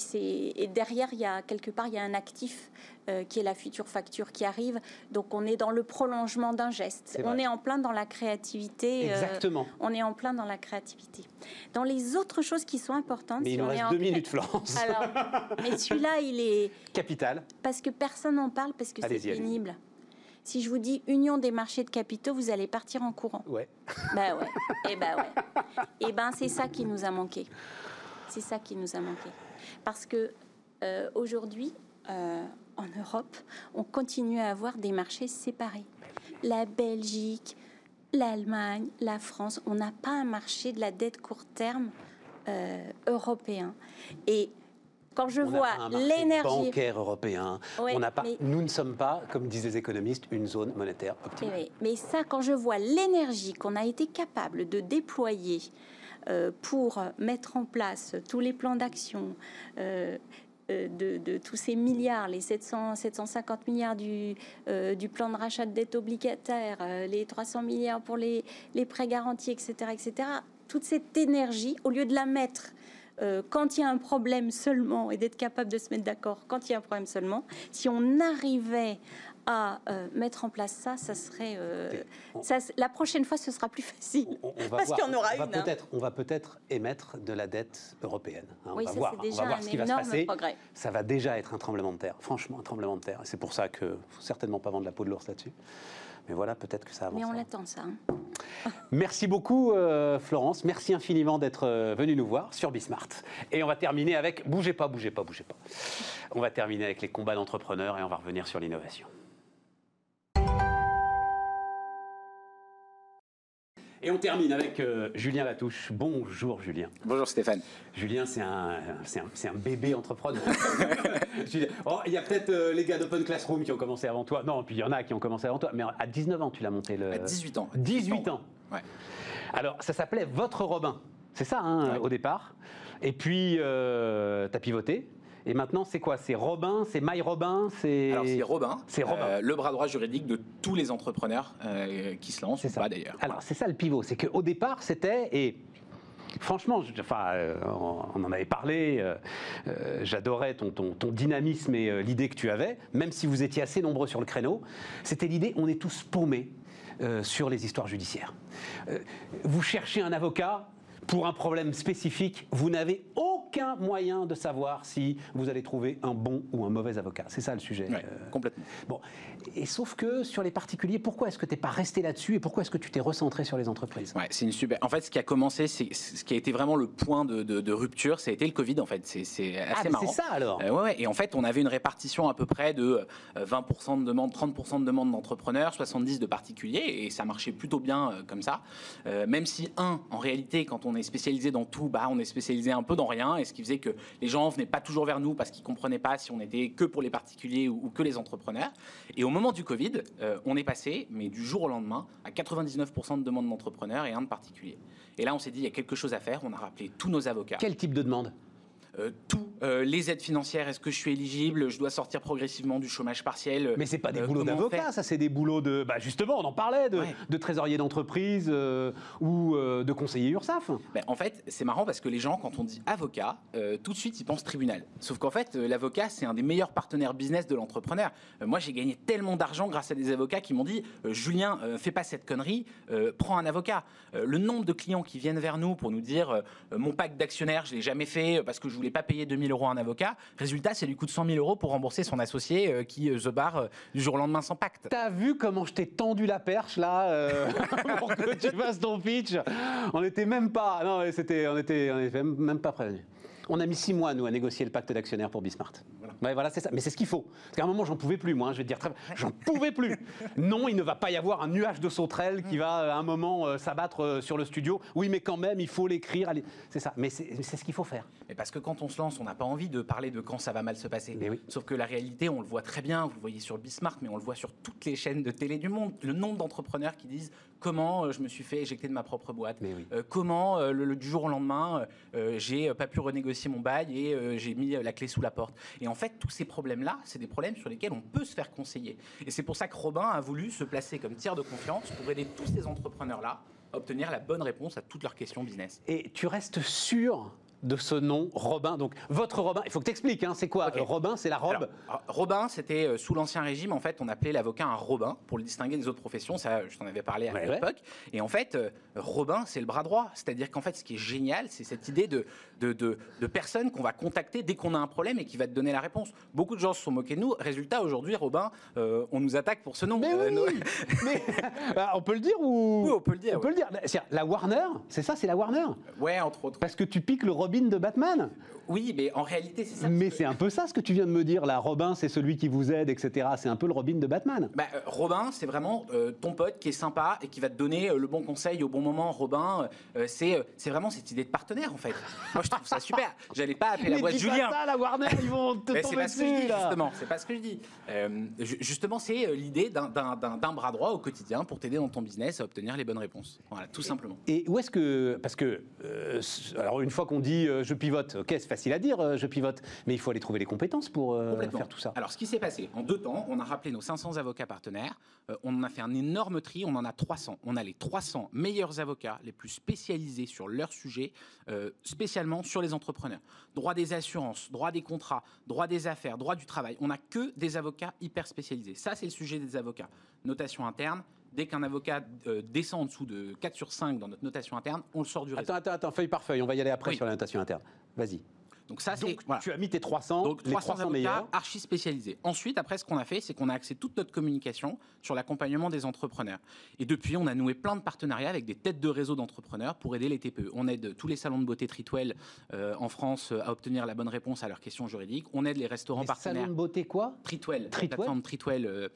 derrière, il y a quelque part, il y a un actif euh, qui est la future facture qui arrive. Donc, on est dans le prolongement d'un geste. On est en plein dans la créativité. euh, Exactement. on est en plein dans la créativité. Dans les autres choses qui sont importantes, Mais si il nous reste en deux cré- minutes, Florence. Alors, mais celui-là, il est Capital. parce que personne n'en parle parce que c'est pénible. Si je vous dis union des marchés de capitaux, vous allez partir en courant. Ouais. Ben ouais. Et ben ouais. Et ben c'est ça qui nous a manqué. C'est ça qui nous a manqué. Parce que euh, aujourd'hui, euh, en Europe, on continue à avoir des marchés séparés. La Belgique, l'Allemagne, la France, on n'a pas un marché de la dette court terme euh, européen. Et quand je On vois l'énergie. bancaire européen. Ouais, on n'a pas, mais- Nous ne sommes pas, comme disent les économistes, une zone monétaire optimale. Mais, mais ça, quand je vois l'énergie qu'on a été capable de déployer euh, pour mettre en place tous les plans d'action, euh, de, de tous ces milliards, les 700, 750 milliards du, euh, du plan de rachat de dette obligataire, euh, les 300 milliards pour les, les prêts garantis, etc., etc., toute cette énergie, au lieu de la mettre euh, quand il y a un problème seulement et d'être capable de se mettre d'accord quand il y a un problème seulement, si on arrivait à euh, mettre en place ça, ça serait. euh, on- ça, la prochaine fois, ce sera plus facile. On- on va Parce qu'il y en aura on va une, hein. peut-être, on va peut-être émettre de la dette européenne. hein. Oui, on va ça, voir, c'est on déjà va voir un ce qui va se passer. progrès. Ça va déjà être un tremblement de terre. Franchement, un tremblement de terre. C'est pour ça que faut certainement pas vendre la peau de l'ours là-dessus. Mais voilà, peut-être que ça avance. Mais on l'attend, ça. hein. Merci beaucoup, euh, Florence. Merci infiniment d'être euh, venue nous voir sur Bismart. Et on va terminer avec. Bougez pas, bougez pas, bougez pas. On va terminer avec les combats d'entrepreneurs et on va revenir sur l'innovation. Et on termine avec euh, Julien Latouche. Bonjour Julien. Bonjour Stéphane. Julien, c'est un, c'est un, bébé entrepreneur. Oh, il y a peut-être euh, les gars d'Open Classroom qui ont commencé avant toi. Non, puis il y en a qui ont commencé avant toi. Mais à 19 ans, tu l'as monté le. À 18 ans. 18 ans. Ouais. Alors, ça s'appelait Votre Robin. C'est ça, hein, Ouais. au départ. Et puis, euh, tu as pivoté. Et maintenant, c'est quoi? C'est Robin? C'est My Robin? C'est. Alors c'est Robin, C'est Robin. euh, le bras droit juridique de tous les entrepreneurs euh, qui se lancent, C'est ou ça. pas d'ailleurs. Alors, c'est ça le pivot. C'est qu'au départ, c'était. Et franchement, je- enfin, euh, on, en avait parlé. euh, euh, J'adorais ton, ton- ton dynamisme et l'idée que tu avais, même si vous étiez assez nombreux sur le créneau. C'était l'idée on est tous paumés sur les histoires judiciaires. Vous cherchez un avocat. Pour un problème spécifique, vous n'avez aucun moyen de savoir si vous allez trouver un bon ou un mauvais avocat. C'est ça le sujet. Ouais, euh, complètement. Bon, et sauf que sur les particuliers, pourquoi est-ce que tu n'es pas resté là-dessus et pourquoi est-ce que tu t'es recentré sur les entreprises? Ouais, c'est une super. En fait, ce qui a commencé, c'est ce qui a été vraiment le point de, de- de rupture, ça a été le Covid. En fait, c'est c'est assez Ah, marrant. c'est ça alors Euh, ouais, ouais. et en fait, on avait une répartition à peu près de euh, 20% de demandes, 30% de demandes d'entrepreneurs, 70% de particuliers, et ça marchait plutôt bien euh, comme ça. Euh, même si, un, en réalité, quand on est spécialisé dans tout, bah, on est spécialisé un peu dans rien, et ce qui faisait que les gens venaient pas toujours vers nous parce qu'ils comprenaient pas si on était que pour les particuliers ou, que les entrepreneurs. Et au moment du Covid, euh, on est passé, mais du jour au lendemain, à 99% de demandes d'entrepreneurs et un de particuliers. Et là, on s'est dit, il y a quelque chose à faire. On a rappelé tous nos avocats. Quel type de demande? Euh, tout, euh, les aides financières, est-ce que je suis éligible? Je dois sortir progressivement du chômage partiel? Mais c'est pas des Euh, boulots d'avocat, ça c'est des boulots de. Bah justement, on en parlait, de, Ouais. de trésorier d'entreprise ou de conseiller URSAF. Ben, en fait, c'est marrant parce que les gens, quand on dit avocat, tout de suite, ils pensent tribunal. Sauf qu'en fait, l'avocat, c'est un des meilleurs partenaires business de l'entrepreneur. Moi, j'ai gagné tellement d'argent grâce à des avocats qui m'ont dit Julien, fais pas cette connerie, prends un avocat. Le nombre de clients qui viennent vers nous pour nous dire mon pacte d'actionnaire, je l'ai jamais fait parce que je voulais pas payer 2000 euros à un avocat. Résultat, ça lui coûte 100 000 euros pour rembourser son associé euh, qui euh, se barre euh, du jour au lendemain sans pacte. T'as vu comment je t'ai tendu la perche là pour que tu fasses ton pitch? On n'était même pas. Non, c'était, on était, on était même pas prévenus. On a mis six mois, nous, à négocier le pacte d'actionnaire pour Bismart. Ouais, voilà, c'est ça. Mais c'est ce qu'il faut. Parce qu'à un moment, j'en pouvais plus, moi. hein, je vais te dire, très... j'en pouvais plus. Non, il ne va pas y avoir un nuage de sauterelles qui va, à un moment, euh, s'abattre euh, sur le studio. Oui, mais quand même, il faut l'écrire. allez. C'est ça. Mais c'est ce qu'il faut faire. Mais parce que quand on se lance, on n'a pas envie de parler de quand ça va mal se passer. Mais oui. Sauf que la réalité, on le voit très bien, vous le voyez sur le Bismart, mais on le voit sur toutes les chaînes de télé du monde. Le nombre d'entrepreneurs qui disent comment euh, je me suis fait éjecter de ma propre boîte, Mais oui. Euh, comment euh, le, le- du jour au lendemain, euh, euh, j'ai euh, pas pu renégocier mon bail et euh, j'ai mis euh, la clé sous la porte. Et en fait, tous ces problèmes-là, c'est des problèmes sur lesquels on peut se faire conseiller. Et c'est pour ça que Robin a voulu se placer comme tiers de confiance pour aider tous ces entrepreneurs-là à obtenir la bonne réponse à toutes leurs questions business. Et tu restes sûr de ce nom, Robin. Donc, votre Robin, il faut que tu expliques, hein, c'est quoi Robin, c'est la robe Alors, alors, Robin, c'était euh, sous l'Ancien Régime, en fait, on appelait l'avocat un Robin pour le distinguer des autres professions. Ça, je t'en avais parlé à Ouais, ouais. l'époque. Et en fait, euh, Robin, c'est le bras droit. C'est-à-dire qu'en fait, ce qui est génial, c'est cette idée de, de, de, de personne qu'on va contacter dès qu'on a un problème et qui va te donner la réponse. Beaucoup de gens se sont moqués de nous. Résultat, aujourd'hui, Robin, euh, on nous attaque pour ce nom. Mais oui nos- Mais, ah, On peut le dire ou Oui, on peut le dire, On peut le dire. La Warner, c'est ça, c'est la Warner Ouais, entre autres. Parce que tu piques le Robin Robin de Batman. Oui, mais en réalité, c'est ça. Mais c'est un peu ça ce que tu viens de me dire là. Robin, c'est celui qui vous aide, etc. C'est un peu le Robin de Batman. Bah, euh, Robin, c'est vraiment euh, ton pote qui est sympa et qui va te donner euh, le bon conseil au bon moment. Robin, euh, c'est vraiment cette idée de partenaire en fait. Moi, je trouve ça super. J'allais pas appeler la Mais boîte dis pas Julien. ça, la Warner, ils vont te Mais tomber pas ce que je dessus dis, là. justement. C'est pas ce que je dis. Ju- justement, c'est l'idée d'un- bras droit au quotidien pour t'aider dans ton business à obtenir les bonnes réponses. Voilà, tout simplement. Et où est-ce que. Parce que. alors, une fois qu'on dit euh, je pivote, ok, c'est facile à dire, euh, je pivote, mais il faut aller trouver les compétences pour euh, faire tout ça. Alors, ce qui s'est passé, en deux temps, on a rappelé nos 500 avocats partenaires. On en a fait un énorme tri, on en a 300. On a les 300 meilleurs avocats les plus spécialisés sur leur sujet, spécialement sur les entrepreneurs. Droit des assurances, droit des contrats, droit des affaires, droit du travail. On n'a que des avocats hyper spécialisés. Ça, c'est le sujet des avocats. Notation interne. Dès qu'un avocat euh, descend en dessous de 4 sur 5 dans notre notation interne, on le sort du réseau. Attends, attends, attends, feuille par feuille, on va y aller après Oui. sur la notation interne. Vas-y. Donc ça, c'est Donc, voilà. tu as mis tes 300, Donc les 300 avocats meilleurs. archi spécialisés. Ensuite, après, ce qu'on a fait, c'est qu'on a axé toute notre communication sur l'accompagnement des entrepreneurs. Et depuis, on a noué plein de partenariats avec des têtes de réseau d'entrepreneurs pour aider les TPE. On aide tous les salons de beauté Tritwell euh, en France euh, à obtenir la bonne réponse à leurs questions juridiques. On aide les restaurants Les partenaires. salons de beauté quoi? Tritwell, la Tritwell plateforme Tritwell, euh,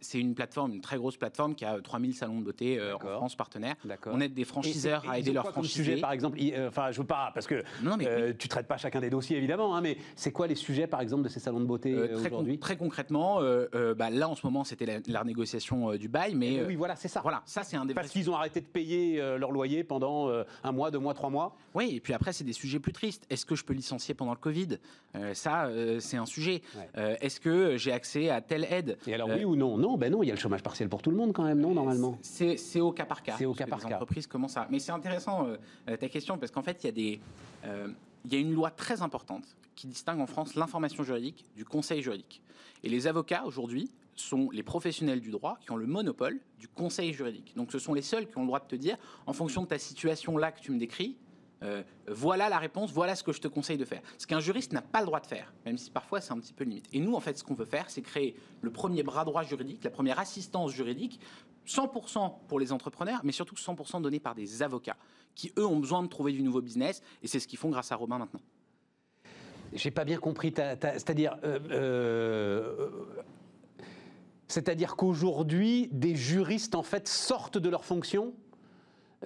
c'est- une plateforme, une très grosse plateforme qui a euh, 3000 salons de beauté euh, en. France partenaires. On aide des franchiseurs et à aider leurs quoi comme franchisés. sujet, par exemple? Enfin, je veux pas, parce que Non, mais euh, tu traites pas chacun des dossiers, évidemment, hein, mais c'est quoi les sujets, par exemple, de ces salons de beauté Euh, euh, très, con- aujourd'hui? très concrètement, euh, bah, là en ce moment c'était la, la renégociation du bail, mais Eh Oui, voilà, c'est ça. voilà, ça c'est un des Parce vrais qu'ils ont arrêté de payer leur loyer pendant un mois, deux mois, trois mois. Oui, et puis après, c'est des sujets plus tristes. Est-ce que je peux licencier pendant le Covid? Ça, c'est un sujet. Ouais. Est-ce que j'ai accès à telle aide? Et alors, oui ou non? Non, ben non, il y a le chômage partiel pour tout le monde quand même, non, normalement? C'est c'est au cas par cas. C'est au cas par les cas. entreprises commencent à. Mais c'est intéressant ta question parce qu'en fait, il y a des. euh, il y a une loi très importante qui distingue en France l'information juridique du conseil juridique. Et les avocats aujourd'hui sont les professionnels du droit qui ont le monopole du conseil juridique. Donc ce sont les seuls qui ont le droit de te dire, en fonction de ta situation là que tu me décris, euh, voilà la réponse, voilà ce que je te conseille de faire. Ce qu'un juriste n'a pas le droit de faire, même si parfois c'est un petit peu limite. Et nous, en fait, ce qu'on veut faire, c'est créer le premier bras droit juridique, la première assistance juridique, 100% pour les entrepreneurs, mais surtout 100% donné par des avocats, qui eux ont besoin de trouver du nouveau business, et c'est ce qu'ils font grâce à Robin maintenant. J'ai pas bien compris. C'est-à-dire. euh, euh, C'est-à-dire qu'aujourd'hui, des juristes, en fait, sortent de leur fonction?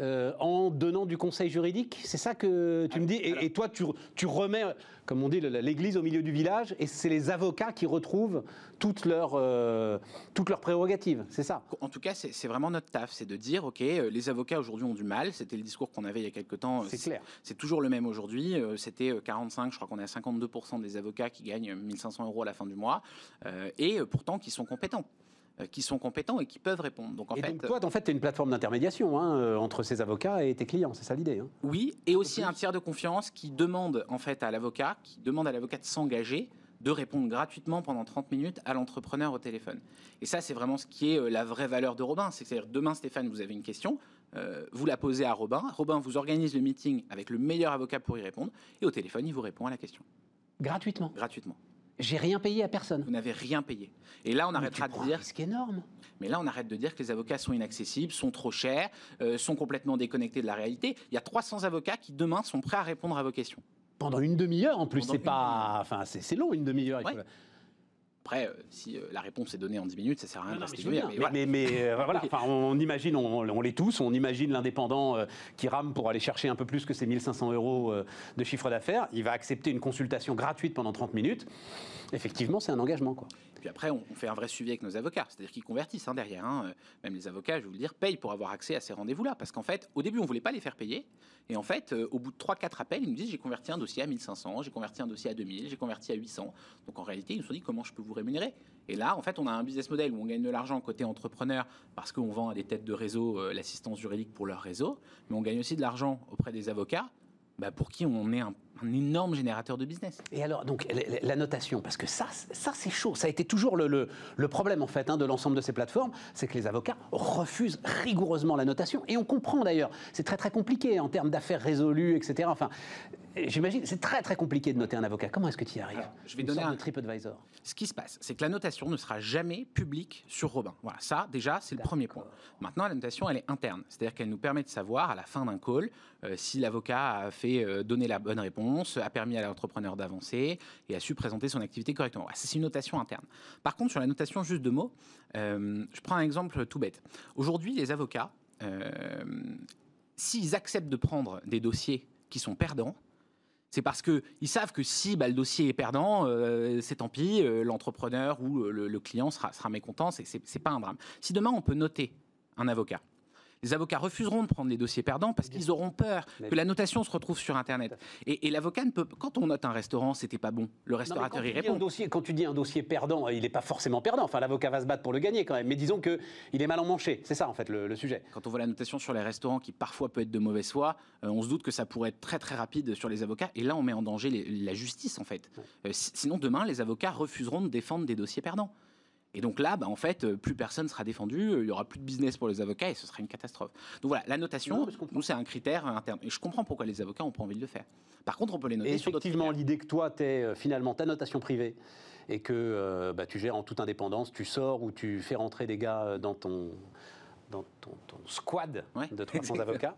Euh, en donnant du conseil juridique C'est ça que tu me dis et, et toi, tu, tu remets, comme on dit, l'église au milieu du village, et c'est les avocats qui retrouvent toutes leurs, euh, toutes leurs prérogatives, c'est ça? En tout cas, c'est vraiment notre taf, c'est de dire, OK, euh, les avocats aujourd'hui ont du mal, c'était le discours qu'on avait il y a quelques temps. C'est clair. C'est toujours le même aujourd'hui. C'était euh, 45, je crois qu'on est à 52% des avocats qui gagnent 1500 euros à la fin du mois, euh, et pourtant qui sont compétents. Euh, Qui sont compétents et qui peuvent répondre. Donc en Et fait, donc, toi, en fait, tu es une plateforme d'intermédiation hein, euh, entre ces avocats et tes clients, c'est ça l'idée hein? Oui, et aussi un tiers de confiance qui demande en fait à l'avocat, qui demande à l'avocat de s'engager, de répondre gratuitement pendant 30 minutes à l'entrepreneur au téléphone. Et ça, c'est vraiment ce qui est euh, la vraie valeur de Robin. C'est-à-dire, demain, Stéphane, vous avez une question, euh, vous la posez à Robin. Robin vous organise le meeting avec le meilleur avocat pour y répondre, et au téléphone, il vous répond à la question Gratuitement. gratuitement. J'ai rien payé à personne. Vous n'avez rien payé. Et là, on Mais arrêtera de dire risque énorme. Mais là, on arrête de dire que les avocats sont inaccessibles, sont trop chers, euh, sont complètement déconnectés de la réalité. Il y a 300 avocats qui, demain, sont prêts à répondre à vos questions. Pendant une demi-heure en plus, c'est pas. Enfin, c'est c'est long une demi-heure. Ouais. Après, euh, si euh, la réponse est donnée en 10 minutes, ça sert à rien Non, de mais rester mais Mais, voilà. mais- mais, euh, voilà, enfin, on imagine, on, on l'est tous, on imagine l'indépendant euh, qui rame pour aller chercher un peu plus que ses 1500 euros euh, de chiffre d'affaires. Il va accepter une consultation gratuite pendant 30 minutes. Effectivement, c'est un engagement. Quoi. Puis après, on, fait un vrai suivi avec nos avocats, c'est-à-dire qu'ils convertissent hein, derrière. hein. Euh, Même les avocats, je vais vous le dire, payent pour avoir accès à ces rendez-vous-là. Parce qu'en fait, au début, on voulait pas les faire payer. Et en fait, euh, au bout de 3-4 appels, ils nous disent j'ai converti un dossier à 1500, j'ai converti un dossier à 2000, j'ai converti à 800. Donc en réalité, ils nous ont dit comment je peux vous rémunérer? Et là, en fait, on a un business model où on gagne de l'argent côté entrepreneur parce qu'on vend à des têtes de réseau euh, l'assistance juridique pour leur réseau. Mais on gagne aussi de l'argent auprès des avocats bah, pour qui on est un, un énorme générateur de business. Et alors, donc, la, notation, parce que ça, c'est- chaud. Ça a été toujours le, le- le problème, en fait, hein, de l'ensemble de ces plateformes, c'est que les avocats refusent rigoureusement la notation. Et on comprend d'ailleurs, c'est très très compliqué en termes d'affaires résolues, etc. Enfin, j'imagine, c'est très très compliqué de noter un avocat. Comment est-ce que tu y arrives Alors, je vais Une donner un- de TripAdvisor. Ce qui se passe, c'est que la notation ne sera jamais publique sur Robin. Voilà, ça déjà, c'est le premier point. Maintenant, la notation, elle est interne. C'est-à-dire qu'elle nous permet de savoir à la fin d'un call euh, si l'avocat a fait euh, donner la bonne réponse, a permis à l'entrepreneur d'avancer et a su présenter son activité correctement. C'est une notation interne. Par contre, sur la notation, juste deux mots, euh, je prends un exemple tout bête. Aujourd'hui, les avocats, s'ils acceptent de prendre des dossiers qui sont perdants, c'est parce qu'ils savent que si bah, le dossier est perdant, euh, c'est tant pis, l'entrepreneur ou le, client sera, sera mécontent, c'est pas un drame. Si demain on peut noter un avocat les avocats refuseront de prendre les dossiers perdants parce qu'ils auront peur que la notation se retrouve sur Internet. Et, l'avocat ne peut. Quand on note un restaurant, c'était pas bon. Le restaurateur y répond. Dossier, quand tu dis un dossier perdant, il n'est pas forcément perdant. Enfin, l'avocat va se battre pour le gagner quand même. Mais disons qu'il est mal en manché. C'est ça en fait le, sujet. Quand on voit la notation sur les restaurants qui parfois peut être de mauvaise foi, euh, on se doute que ça pourrait être très très rapide sur les avocats. Et là, on met en danger la justice en fait. Euh, sinon, demain, les avocats refuseront de défendre des dossiers perdants. Et donc là, bah, en fait, euh, plus personne sera défendu, euh, il y aura plus de business pour les avocats et ce sera une catastrophe. Donc voilà, la notation, nous, c'est un critère interne. Et je comprends pourquoi les avocats n'ont pas envie de le faire. Par contre, on peut les noter sur d'autres Effectivement, l'idée que toi, tu es euh, finalement ta notation privée et que bah, tu gères en toute indépendance, tu sors ou tu fais rentrer des gars dans ton, dans ton, squad de 300 avocats,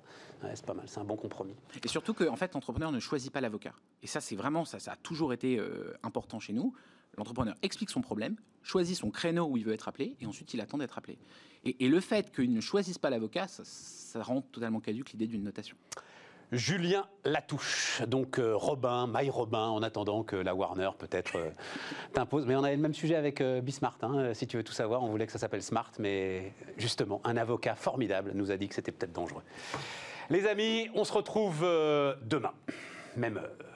c'est pas mal, c'est un bon compromis. Et surtout que en fait, l'entrepreneur ne choisit pas l'avocat. Et ça, c'est vraiment ça, ça a toujours été important chez nous. L'entrepreneur explique son problème, choisit son créneau où il veut être appelé, et ensuite il attend d'être appelé. Et, le fait qu'il ne choisisse pas l'avocat, ça, rend totalement caduque l'idée d'une notation. Julien Latouche, donc euh, Robin, My Robin, en attendant que la Warner peut-être euh, t'impose. Mais on avait le même sujet avec euh, Bismart, hein, si tu veux tout savoir. On voulait que ça s'appelle Smart, mais justement, un avocat formidable nous a dit que c'était peut-être dangereux. Les amis, on se retrouve demain, même heure.